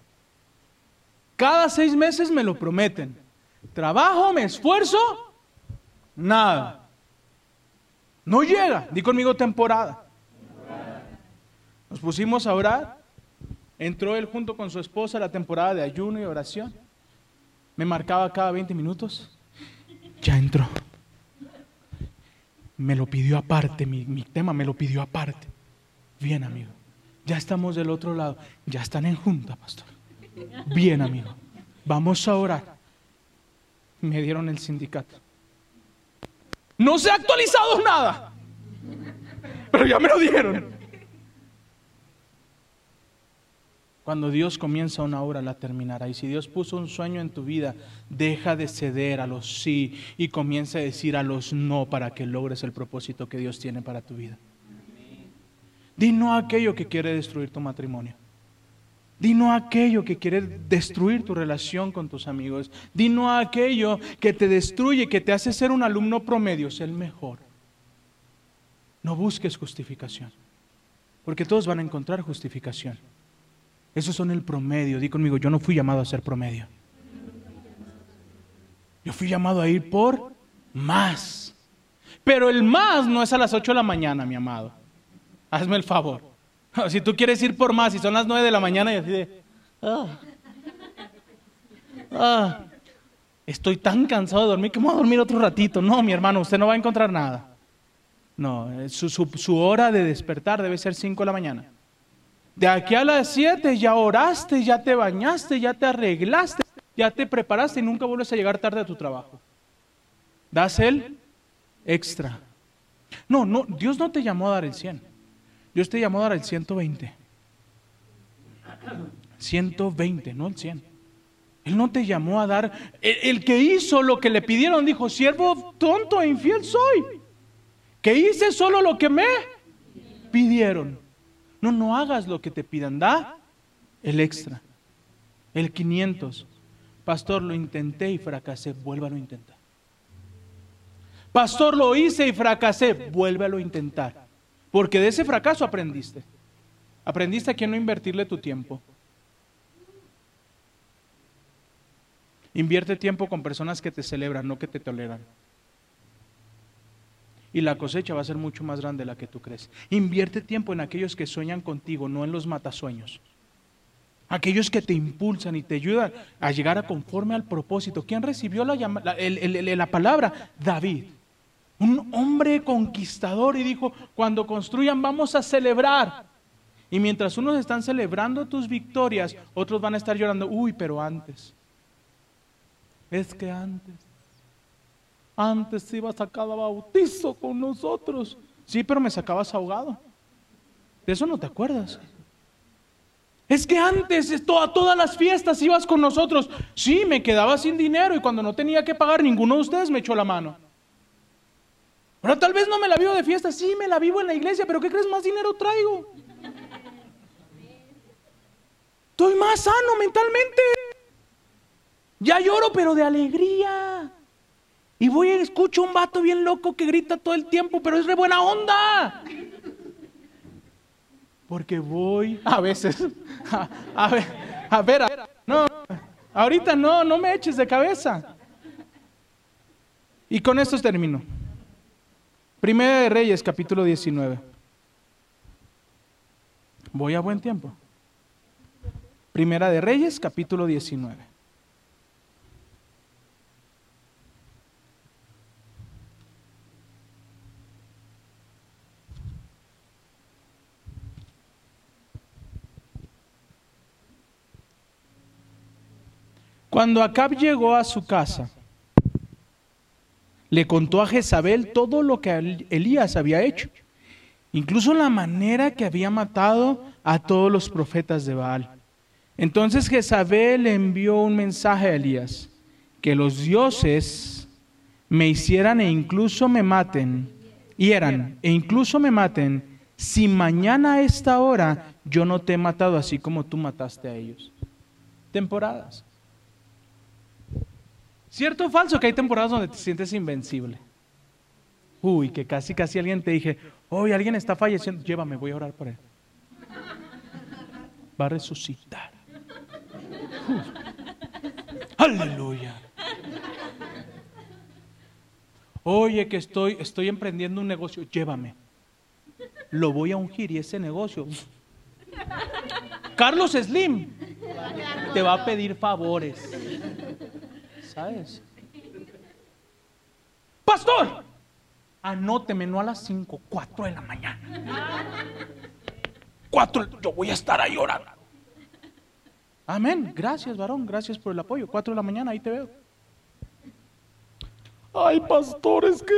Cada seis meses me lo prometen. Trabajo, me esfuerzo, nada. No llega, di conmigo temporada. Nos pusimos a orar. Entró él junto con su esposa la temporada de ayuno y oración. Me marcaba cada 20 minutos. Ya entró. Me lo pidió aparte, mi tema me lo pidió aparte. Bien, amigo. Ya estamos del otro lado. Ya están en junta, pastor. Bien, amigo. Vamos a orar. Me dieron el sindicato. No se ha actualizado nada. Pero ya me lo dieron. Cuando Dios comienza una obra, la terminará. Y si Dios puso un sueño en tu vida, deja de ceder a los sí y comienza a decir a los no para que logres el propósito que Dios tiene para tu vida. Di no a aquello que quiere destruir tu matrimonio. Di no a aquello que quiere destruir tu relación con tus amigos. Di no a aquello que te destruye, que te hace ser un alumno promedio. Es el mejor. No busques justificación. Porque todos van a encontrar justificación. Esos son el promedio. Di conmigo, yo no fui llamado a ser promedio. Yo fui llamado a ir por más. Pero el más no es a las 8 de la mañana, mi amado. Hazme el favor. [laughs] Si tú quieres ir por más y son las 9 de la mañana y así de... "Ah, ah, estoy tan cansado de dormir que me voy a dormir otro ratito. No, mi hermano, usted no va a encontrar nada. No, eh, su, hora de despertar debe ser 5 de la mañana. De aquí a las 7 ya oraste, ya te bañaste, ya te arreglaste, ya te preparaste y nunca vuelves a llegar tarde a tu trabajo. Das el extra. No, no, Dios no te llamó a dar el 100. Dios te llamó a dar el 120. 120, no el 100. Él no te llamó a dar. El, que hizo lo que le pidieron dijo: Siervo tonto e infiel soy. Que hice solo lo que me pidieron. No, no hagas lo que te pidan. Da el extra. El 500. Pastor, lo intenté y fracasé. Vuélvalo a intentar. Pastor, lo hice y fracasé. Vuélvalo a intentar. Porque de ese fracaso aprendiste. Aprendiste a que no invertirle tu tiempo. Invierte tiempo con personas que te celebran, no que te toleran. Y la cosecha va a ser mucho más grande de la que tú crees. Invierte tiempo en aquellos que sueñan contigo, no en los matasueños. Aquellos que te impulsan y te ayudan a llegar a conforme al propósito. ¿Quién recibió la, la palabra? David. Un hombre conquistador y dijo, cuando construyan vamos a celebrar. Y mientras unos están celebrando tus victorias, otros van a estar llorando, uy, pero antes. Es que antes. Antes ibas a cada bautizo con nosotros. Sí, pero me sacabas ahogado. De eso no te acuerdas. Es que antes, a todas las fiestas ibas con nosotros. Sí, me quedaba sin dinero y cuando no tenía que pagar, ninguno de ustedes me echó la mano. Ahora tal vez no me la vivo de fiesta, sí, me la vivo en la iglesia, pero ¿qué crees? Más dinero traigo. Estoy más sano mentalmente. Ya lloro, pero de alegría. Y voy y escucho un vato bien loco que grita todo el tiempo, pero es de buena onda. Porque voy a veces a, a ver, a ver, a- no, ahorita no, no me eches de cabeza. Y con esto termino. Primera de Reyes, capítulo 19. Voy a buen tiempo. Primera de Reyes, capítulo 19. Cuando Acab llegó a su casa, le contó a Jezabel todo lo que El- Elías había hecho, incluso la manera que había matado a todos los profetas de Baal. Entonces Jezabel envió un mensaje a Elías, que los dioses me hicieran e incluso me maten, hieran e incluso me maten, si mañana a esta hora yo no te he matado así como tú mataste a ellos. Temporadas. ¿Cierto o falso que hay temporadas donde te sientes invencible? Uy, que casi, casi alguien te dije, hoy alguien está falleciendo, llévame, voy a orar por él. va a resucitar. Aleluya. Oye, que estoy, estoy emprendiendo un negocio, llévame. Lo voy a ungir y ese negocio. Carlos Slim te va a pedir favores. ¿Sabes? Pastor, anóteme, no a las 5, 4 de la mañana. 4, yo voy a estar ahí orando. Amén. Gracias, varón. Gracias por el apoyo. 4 de la mañana, ahí te veo. Ay, pastor, es que.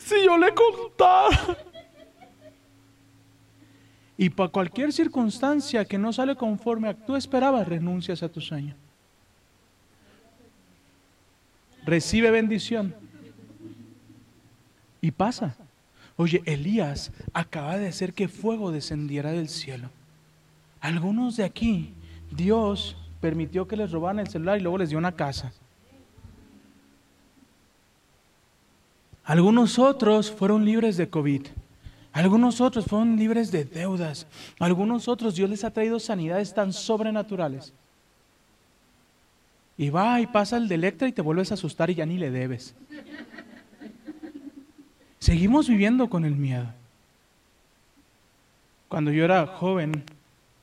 Si yo le contara. Y para cualquier circunstancia que no sale conforme a tú esperabas, renuncias a tu sueño. Recibe bendición. Y pasa. Oye, Elías acaba de hacer que fuego descendiera del cielo. Algunos de aquí, Dios permitió que les robaran el celular y luego les dio una casa. Algunos otros fueron libres de COVID. Algunos otros fueron libres de deudas. Algunos otros Dios les ha traído sanidades tan sobrenaturales. Y va y pasa el de Electra y te vuelves a asustar y ya ni le debes. Seguimos viviendo con el miedo. Cuando yo era joven,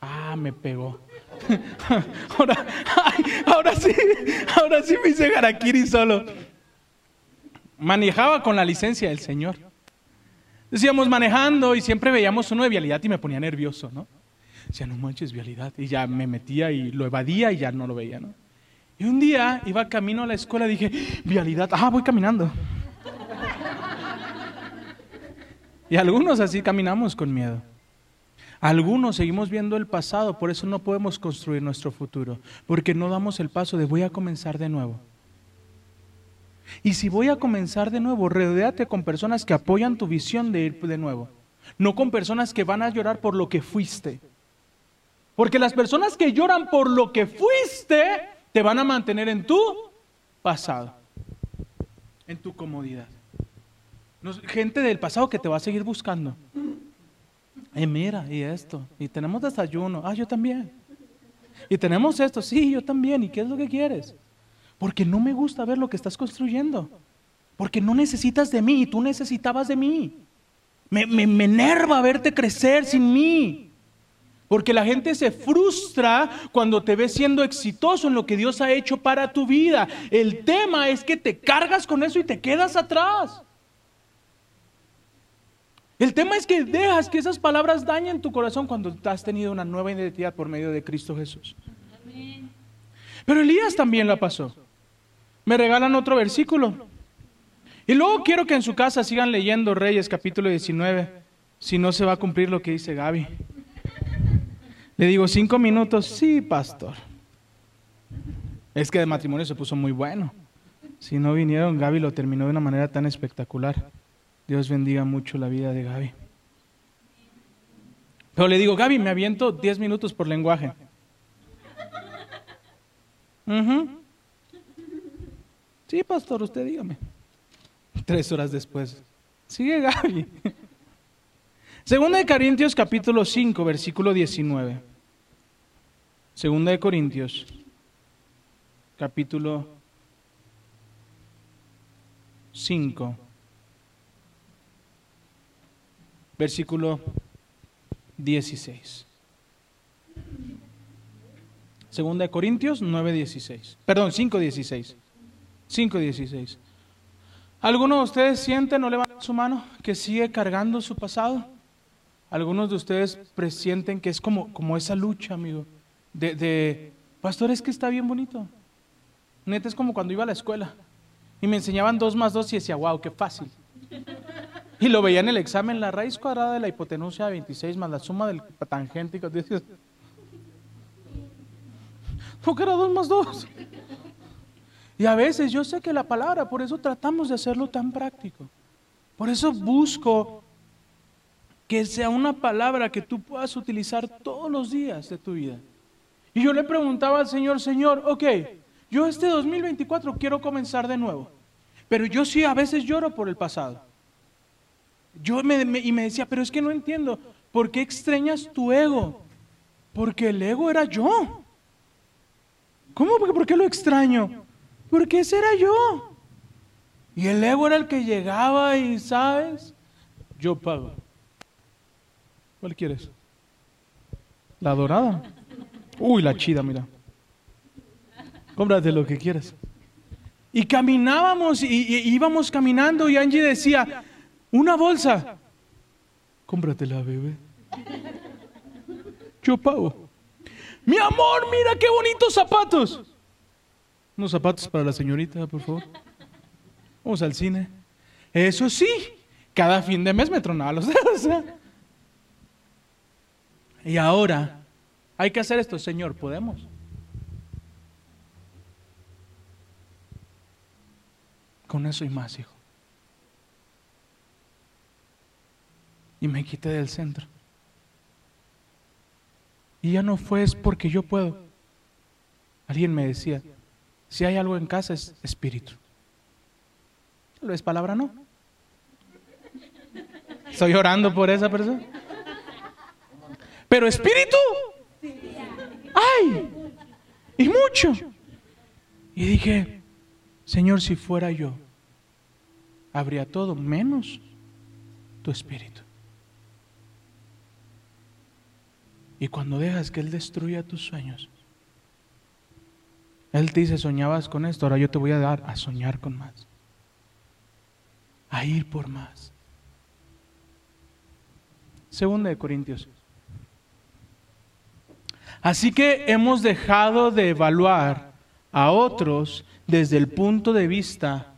ah, me pegó. [laughs] ahora, ay, ahora sí, ahora sí me hice Harakiri solo. Manejaba con la licencia del Señor. Decíamos manejando y siempre veíamos uno de vialidad y me ponía nervioso, ¿no? Decía, no manches, vialidad. Y ya me metía y lo evadía y ya no lo veía, ¿no? Y un día iba camino a la escuela y dije, vialidad, ah, voy caminando. Y algunos así caminamos con miedo. Algunos seguimos viendo el pasado, por eso no podemos construir nuestro futuro, porque no damos el paso de voy a comenzar de nuevo. Y si voy a comenzar de nuevo, rodéate con personas que apoyan tu visión de ir de nuevo, no con personas que van a llorar por lo que fuiste. Porque las personas que lloran por lo que fuiste te van a mantener en tu pasado, en tu comodidad. gente del pasado que te va a seguir buscando. Y mira, y esto, y tenemos desayuno, ah, yo también. Y tenemos esto, sí, yo también, ¿y qué es lo que quieres? Porque no me gusta ver lo que estás construyendo. Porque no necesitas de mí y tú necesitabas de mí. Me, me, me enerva verte crecer sin mí. Porque la gente se frustra cuando te ve siendo exitoso en lo que Dios ha hecho para tu vida. El tema es que te cargas con eso y te quedas atrás. El tema es que dejas que esas palabras dañen tu corazón cuando has tenido una nueva identidad por medio de Cristo Jesús. Pero Elías también la pasó. Me regalan otro versículo. Y luego quiero que en su casa sigan leyendo Reyes capítulo 19, si no se va a cumplir lo que dice Gaby. Le digo, cinco minutos, sí, pastor. Es que de matrimonio se puso muy bueno. Si no vinieron, Gaby lo terminó de una manera tan espectacular. Dios bendiga mucho la vida de Gaby. Pero le digo, Gaby, me aviento diez minutos por lenguaje. Sí, pastor, usted dígame. Tres horas después. Sigue Gaby. Segunda de Corintios capítulo 5, versículo 19. Segunda de Corintios capítulo 5, versículo 16. Segunda de Corintios 9, 16. Perdón, 5, 16. 5.16. ¿Alguno de ustedes siente, no levanta su mano, que sigue cargando su pasado? Algunos de ustedes presienten que es como, como esa lucha, amigo, de, pastor, es que está bien bonito. Neta, es como cuando iba a la escuela y me enseñaban dos más dos y decía, wow, qué fácil. Y lo veía en el examen, la raíz cuadrada de la hipotenusa de 26 más la suma del tangente. ¿No [laughs] que era dos más dos? Y a veces yo sé que la palabra, por eso tratamos de hacerlo tan práctico. Por eso busco que sea una palabra que tú puedas utilizar todos los días de tu vida. Y yo le preguntaba al Señor, Señor, ok, yo este 2024 quiero comenzar de nuevo, pero yo sí a veces lloro por el pasado. Yo me, y me decía, pero es que no entiendo, ¿por qué extrañas tu ego? Porque el ego era yo. ¿Cómo? ¿Por qué- ¿Por qué lo extraño? Porque ese era yo. Y el ego era el que llegaba y, ¿sabes? Yo pago. ¿Cuál quieres? La dorada. Uy, la chida, mira. Cómprate lo que quieras. Y caminábamos y, y- íbamos caminando y Angie decía, una bolsa. Cómpratela, bebé. Yo pago. Mi amor, mira qué bonitos zapatos. Unos zapatos para la señorita, por favor. Vamos al cine. Eso sí, cada fin de mes me tronaba los dedos. ¿eh? Y ahora, hay que hacer esto, Señor, ¿podemos? Con eso y más, hijo. Y me quité del centro. Y ya no fue es porque yo puedo. Alguien me decía, si hay algo en casa es espíritu. Tal vez palabra no. Estoy orando por esa persona. Pero espíritu. ¡Ay! Y mucho. Y dije, Señor, si fuera yo, habría todo menos tu espíritu. Y cuando dejas que Él destruya tus sueños, Él te dice, soñabas con esto, ahora yo te voy a dar a soñar con más, a ir por más. Segunda de Corintios. Así que hemos dejado de evaluar a otros desde el punto de vista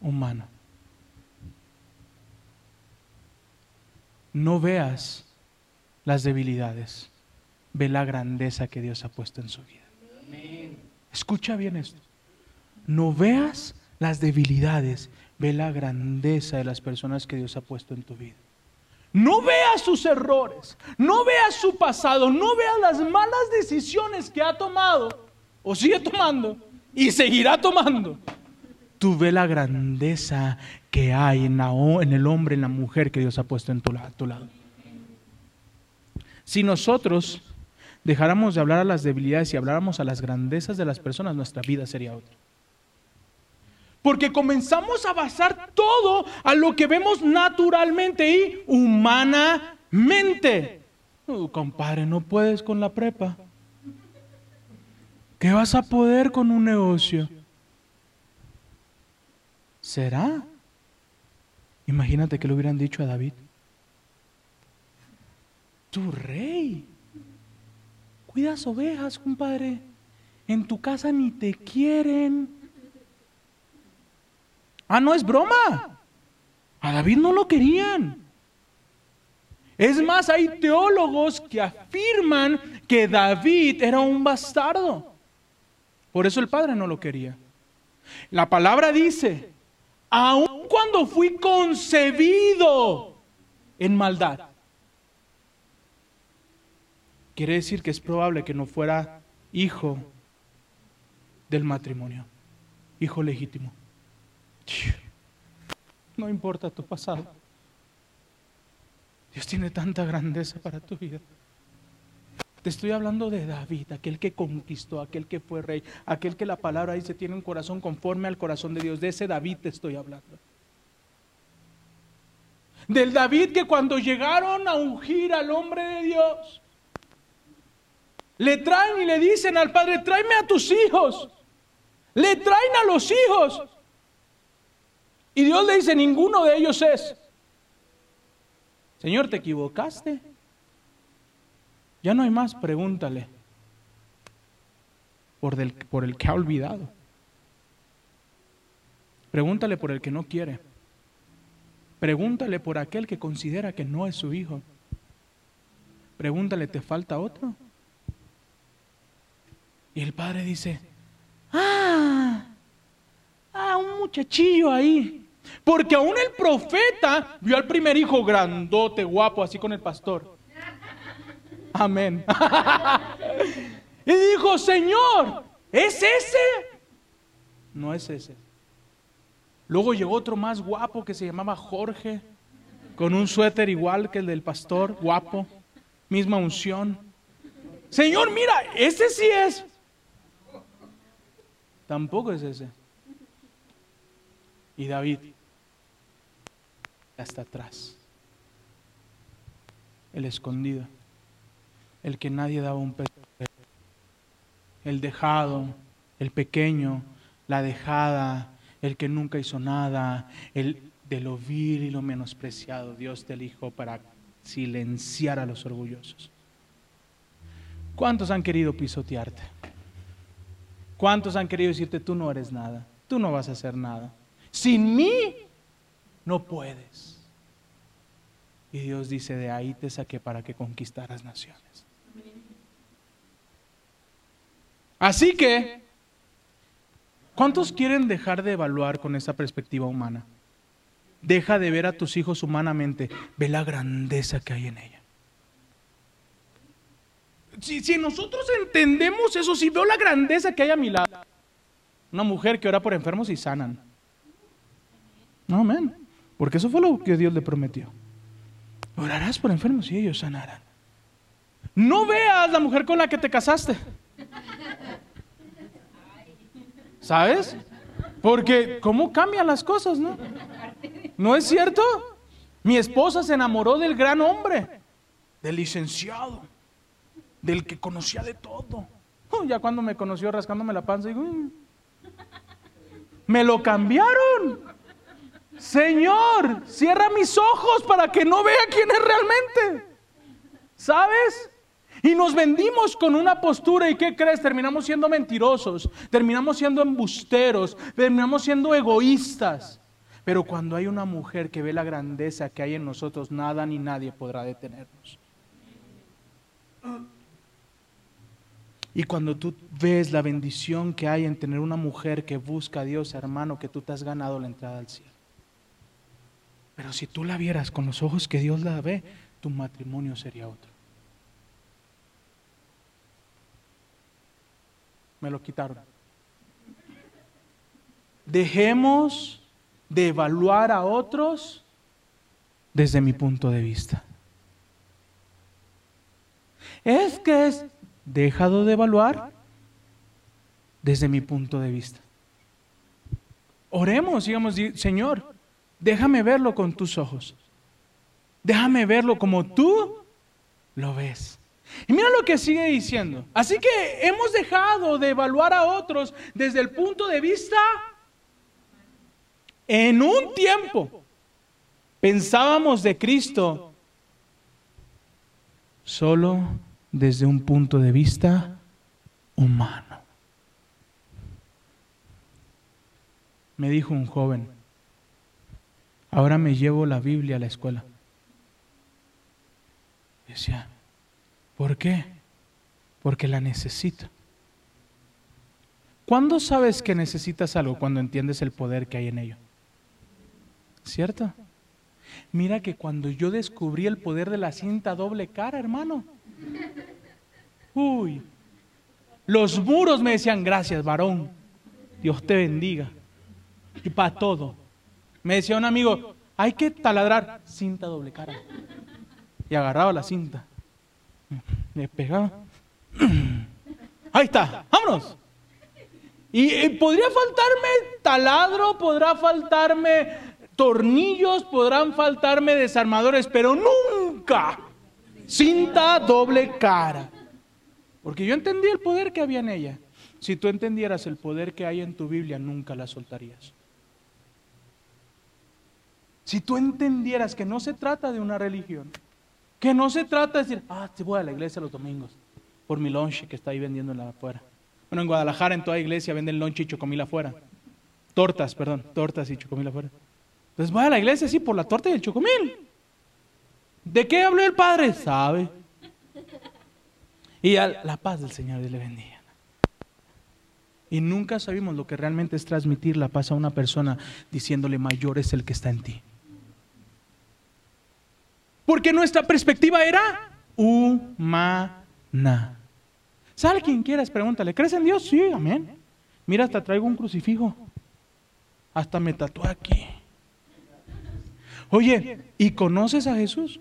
humano. No veas las debilidades, ve la grandeza que Dios ha puesto en su vida. Escucha bien esto. No veas las debilidades, ve la grandeza de las personas que Dios ha puesto en tu vida. No veas sus errores, no veas su pasado, no veas las malas decisiones que ha tomado o sigue tomando y seguirá tomando. Tú ve la grandeza que hay en, la en el hombre, en la mujer que Dios ha puesto en a tu lado. Si nosotros dejáramos de hablar a las debilidades y habláramos a las grandezas de las personas, nuestra vida sería otra. Porque comenzamos a basar todo a lo que vemos naturalmente y humanamente. Uh, compadre, no puedes con la prepa. ¿Qué vas a poder con un negocio? ¿Será? Imagínate que le hubieran dicho a David. Tu rey. Cuidas ovejas, compadre. En tu casa ni te quieren. Ah, no es broma. A David no lo querían. Es más, hay teólogos que afirman que David era un bastardo. Por eso el padre no lo quería. La palabra dice, aun cuando fui concebido en maldad. Quiere decir que es probable que no fuera hijo del matrimonio, hijo legítimo. No importa tu pasado. Dios tiene tanta grandeza para tu vida. Te estoy hablando de David, aquel que conquistó, aquel que fue rey, aquel que la palabra dice tiene un corazón conforme al corazón de Dios. De ese David te estoy hablando. Del David que cuando llegaron a ungir al hombre de Dios, le traen y le dicen al padre, tráeme a tus hijos. Le traen a los hijos. Y Dios le dice, ninguno de ellos es. Señor, te equivocaste. Ya no hay más, pregúntale. Por, por el que ha olvidado. Pregúntale por el que no quiere. Pregúntale por aquel que considera que no es su hijo. Pregúntale, ¿te falta otro? Y el padre dice, ah, ah, un muchachillo ahí. Porque aún el profeta vio al primer hijo grandote, guapo, así con el pastor. Amén. [laughs] y dijo, Señor, ¿es ese? No es ese. Luego llegó otro más guapo que se llamaba Jorge. con un suéter igual que el del pastor, guapo, misma unción. Señor, mira, ese sí es. Tampoco es ese. Y David hasta atrás. El escondido. El que nadie daba un peso. El dejado, el pequeño, la dejada, el que nunca hizo nada, el de lo vil y lo menospreciado. Dios te elijo para silenciar a los orgullosos. ¿Cuántos han querido pisotearte? ¿Cuántos han querido decirte, tú no eres nada, tú no vas a hacer nada? Sin mí no puedes. Y Dios dice, de ahí te saqué para que conquistaras naciones. Así que, ¿cuántos quieren dejar de evaluar con esa perspectiva humana? Deja de ver a tus hijos humanamente, ve la grandeza que hay en ella. Si, nosotros entendemos eso, si veo la grandeza que hay a mi lado, una mujer que ora por enfermos y sanan. No, amén. Porque eso fue lo que Dios le prometió. Orarás por enfermos y ellos sanarán. No veas la mujer con la que te casaste. ¿Sabes? Porque cómo cambian las cosas, ¿no? ¿No es cierto? Mi esposa se enamoró del gran hombre, del licenciado, del que conocía de todo. Oh, ya cuando me conoció rascándome la panza, digo, "Mm". me lo cambiaron. Señor, cierra mis ojos para que no vea quién es realmente. ¿Sabes? Y nos vendimos con una postura y ¿qué crees? Terminamos siendo mentirosos, terminamos siendo embusteros, terminamos siendo egoístas. Pero cuando hay una mujer que ve la grandeza que hay en nosotros, nada ni nadie podrá detenernos. Y cuando tú ves la bendición que hay en tener una mujer que busca a Dios, hermano, que tú te has ganado la entrada al cielo. Pero si tú la vieras con los ojos que Dios la ve, tu matrimonio sería otro. Me lo quitaron. Dejemos de evaluar a otros desde mi punto de vista. Es que es dejado de evaluar desde mi punto de vista. Oremos, digamos, Señor, déjame verlo con tus ojos. Déjame verlo como tú lo ves. Y mira lo que sigue diciendo. Así que hemos dejado de evaluar a otros desde el punto de vista en un tiempo pensábamos de Cristo solo desde un punto de vista humano. Me dijo un joven, ahora me llevo la Biblia a la escuela. Decía, ¿por qué? Porque la necesito. ¿Cuándo sabes que necesitas algo? Cuando entiendes el poder que hay en ello. ¿Cierto? Mira que cuando yo descubrí el poder de la cinta doble cara, hermano. Uy. Los muros me decían, gracias, varón. Dios te bendiga. Y para todo. Me decía un amigo, hay que taladrar cinta doble cara. Y agarraba la cinta. Le pegaba. [clears throat] Ahí está, vámonos. Y, y podría faltarme taladro, podrá faltarme tornillos, podrán faltarme desarmadores, pero nunca cinta doble cara. Porque yo entendí el poder que había en ella. Si tú entendieras el poder que hay en tu Biblia, nunca la soltarías. Si tú entendieras que no se trata de una religión, que no se trata de decir, ah, te voy a la iglesia los domingos por mi lonche que está ahí vendiendo en la afuera. Bueno, en Guadalajara, en toda iglesia, venden lonche y chocomil afuera. Tortas, perdón, tortas y chocomil afuera. Entonces voy a la iglesia así por la torta y el chocomil. ¿De qué habló el Padre? Sabe. Y a la paz del Señor le bendiga. Y nunca sabemos lo que realmente es transmitir la paz a una persona diciéndole mayor es el que está en ti. Porque nuestra perspectiva era humana. ¿Sabe quien quieras? Pregúntale, ¿crees en Dios? Sí, amén. Mira, hasta traigo un crucifijo. Hasta me tatué aquí. Oye, ¿y conoces a Jesús?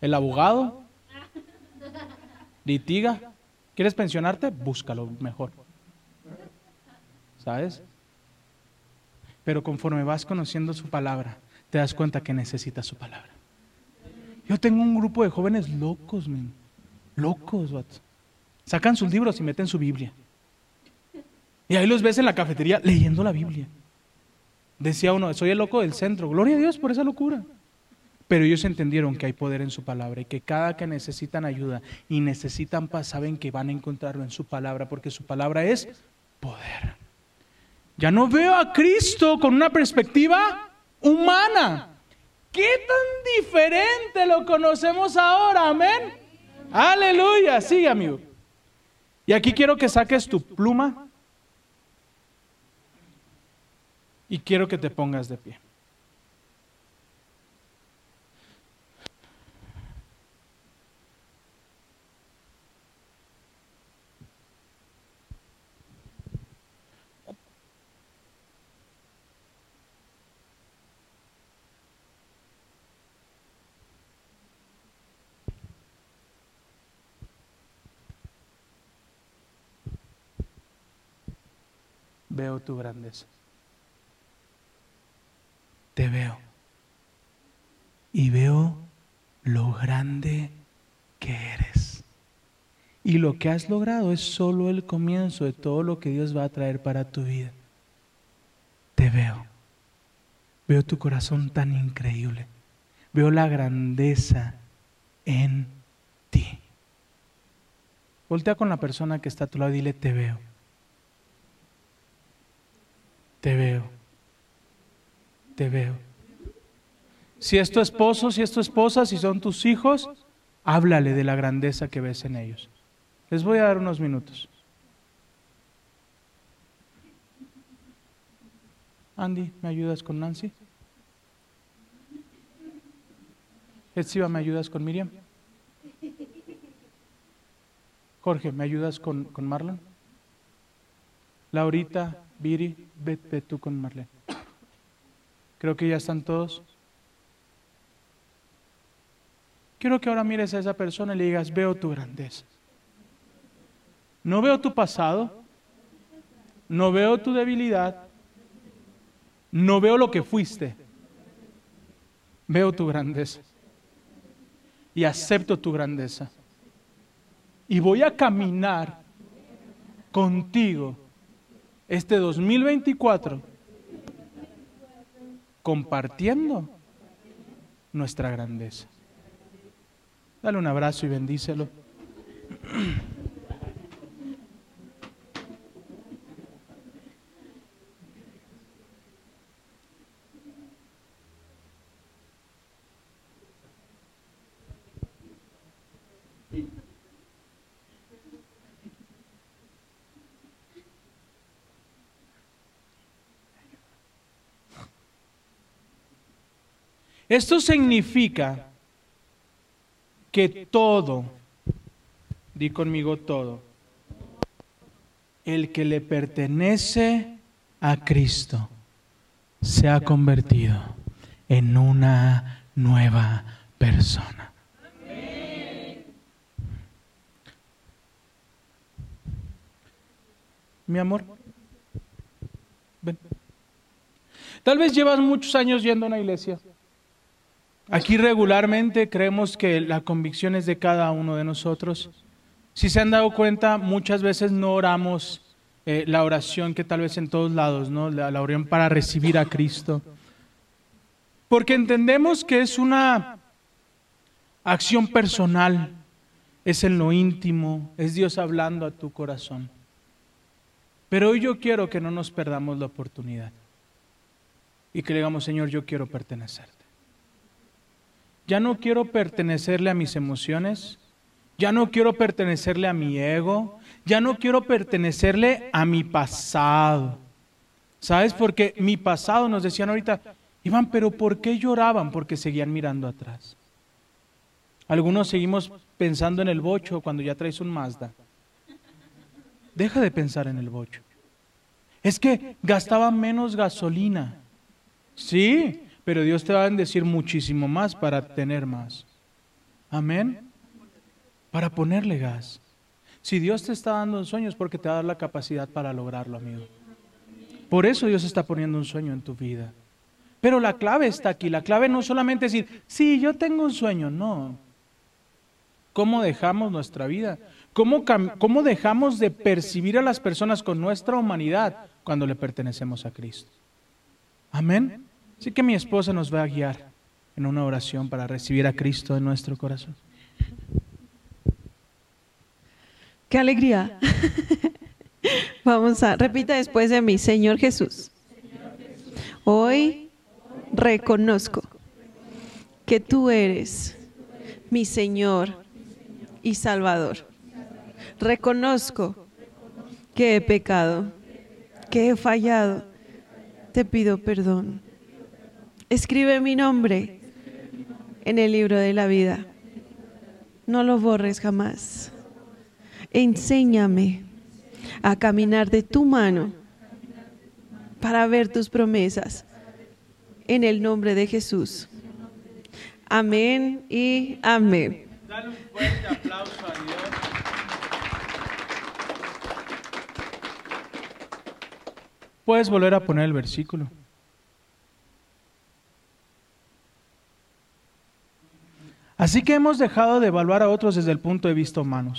¿El abogado? ¿Litiga? ¿Quieres pensionarte? Búscalo mejor. ¿Sabes? Pero conforme vas conociendo su palabra, te das cuenta que necesitas su palabra. Yo tengo un grupo de jóvenes locos. Locos. Sacan sus libros y meten su Biblia. Y ahí los ves en la cafetería leyendo la Biblia. Decía uno, soy el loco del centro. Gloria a Dios por esa locura. Pero ellos entendieron que hay poder en su palabra y que cada que necesitan ayuda y necesitan paz, saben que van a encontrarlo en su palabra, porque su palabra es poder. Ya no veo a Cristo con una perspectiva humana. ¿Qué tan diferente lo conocemos ahora? Amén. Aleluya. Sí, amigo. Y aquí quiero que saques tu pluma y quiero que te pongas de pie. Veo tu grandeza. Te veo. Y veo lo grande que eres. Y lo que has logrado es solo el comienzo de todo lo que Dios va a traer para tu vida. Te veo. Veo tu corazón tan increíble. Veo la grandeza en ti. Voltea con la persona que está a tu lado y dile, te veo. Te veo. Te veo. Si es tu esposo, si es tu esposa, si son tus hijos, háblale de la grandeza que ves en ellos. Les voy a dar unos minutos. Andy, ¿me ayudas con Nancy? Etsiva, ¿me ayudas con Miriam? Jorge, ¿me ayudas con, con Marlon? Laurita, Viri, ve, tú con Marlene. Creo que ya están todos. Quiero que ahora mires a esa persona y le digas, veo tu grandeza. No veo tu pasado, no veo tu debilidad, no veo lo que fuiste, veo tu grandeza y acepto tu grandeza. Y voy a caminar contigo este 2024 compartiendo nuestra grandeza. Dale un abrazo y bendícelo. [clears throat] Esto significa que todo, di conmigo todo, el que le pertenece a Cristo se ha convertido en una nueva persona. Mi amor. Tal vez llevas muchos años yendo a una iglesia. Aquí regularmente creemos que la convicción es de cada uno de nosotros. Si se han dado cuenta, muchas veces no oramos eh, la oración que tal vez en todos lados, ¿no? La, la oración para recibir a Cristo. Porque entendemos que es una acción personal, es en lo íntimo, es Dios hablando a tu corazón. Pero hoy yo quiero que no nos perdamos la oportunidad y que le digamos, Señor, yo quiero pertenecerte. Ya no quiero pertenecerle a mis emociones, ya no quiero pertenecerle a mi ego, ya no quiero pertenecerle a mi pasado. ¿Sabes? Porque mi pasado nos decían ahorita, Iván, pero ¿por qué lloraban? Porque seguían mirando atrás. Algunos seguimos pensando en el bocho cuando ya traes un Mazda. Deja de pensar en el bocho. Es que gastaba menos gasolina. Sí, pero Dios te va a bendecir muchísimo más para tener más. Amén. Para ponerle gas. Si Dios te está dando un sueño es porque te va a dar la capacidad para lograrlo, amigo. Por eso Dios está poniendo un sueño en tu vida. Pero la clave está aquí. La clave no solamente es decir, sí, yo tengo un sueño. No. ¿Cómo dejamos nuestra vida? ¿Cómo, ¿Cómo dejamos de percibir a las personas con nuestra humanidad cuando le pertenecemos a Cristo? Amén. Así que mi esposa nos va a guiar en una oración para recibir a Cristo en nuestro corazón. Qué alegría. [laughs] Vamos a, repita después de mí, Señor Jesús. Hoy reconozco que tú eres mi Señor y Salvador. Reconozco que he pecado, que he fallado. Te pido perdón. Escribe mi nombre en el libro de la vida. No lo borres jamás. Enséñame a caminar de tu mano para ver tus promesas. En el nombre de Jesús. Amén y amén. Dale un fuerte aplauso a Dios. Puedes volver a poner el versículo. Así que hemos dejado de evaluar a otros desde el punto de vista humano.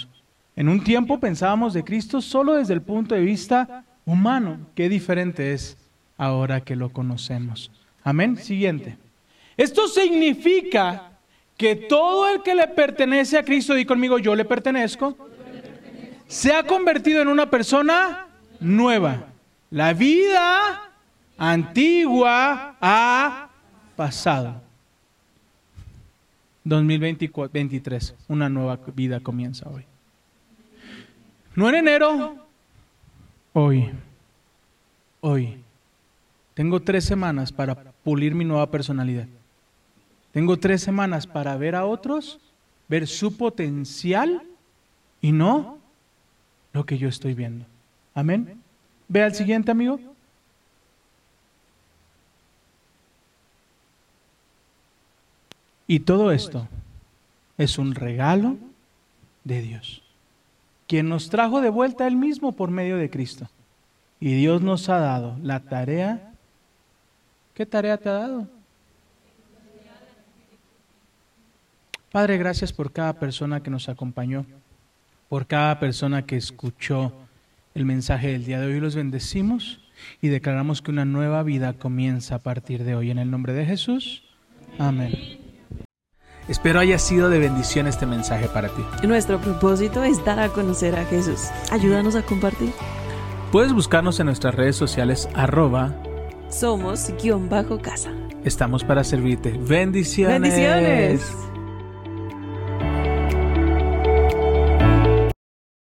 En un tiempo pensábamos de Cristo solo desde el punto de vista humano. Qué diferente es ahora que lo conocemos. Amén. Siguiente. Esto significa que todo el que le pertenece a Cristo, di conmigo, yo le pertenezco, se ha convertido en una persona nueva. La vida antigua ha pasado. 2023, una nueva vida comienza hoy. No en enero, hoy. Hoy. Tengo tres semanas para pulir mi nueva personalidad. Tengo tres semanas para ver a otros, ver su potencial y no lo que yo estoy viendo. Amén. Ve al siguiente, amigo. Y todo esto es un regalo de Dios quien nos trajo de vuelta Él mismo por medio de Cristo. Y Dios nos ha dado la tarea. ¿Qué tarea te ha dado? Padre, gracias por cada persona que nos acompañó, por cada persona que escuchó el mensaje del día de hoy. Los bendecimos y declaramos que una nueva vida comienza a partir de hoy. En el nombre de Jesús. Amén. Espero haya sido de bendición este mensaje para ti. Nuestro propósito es dar a conocer a Jesús. Ayúdanos a compartir. Puedes buscarnos en nuestras redes sociales arroba somos guion bajo casa. Estamos para servirte. Bendiciones. Bendiciones.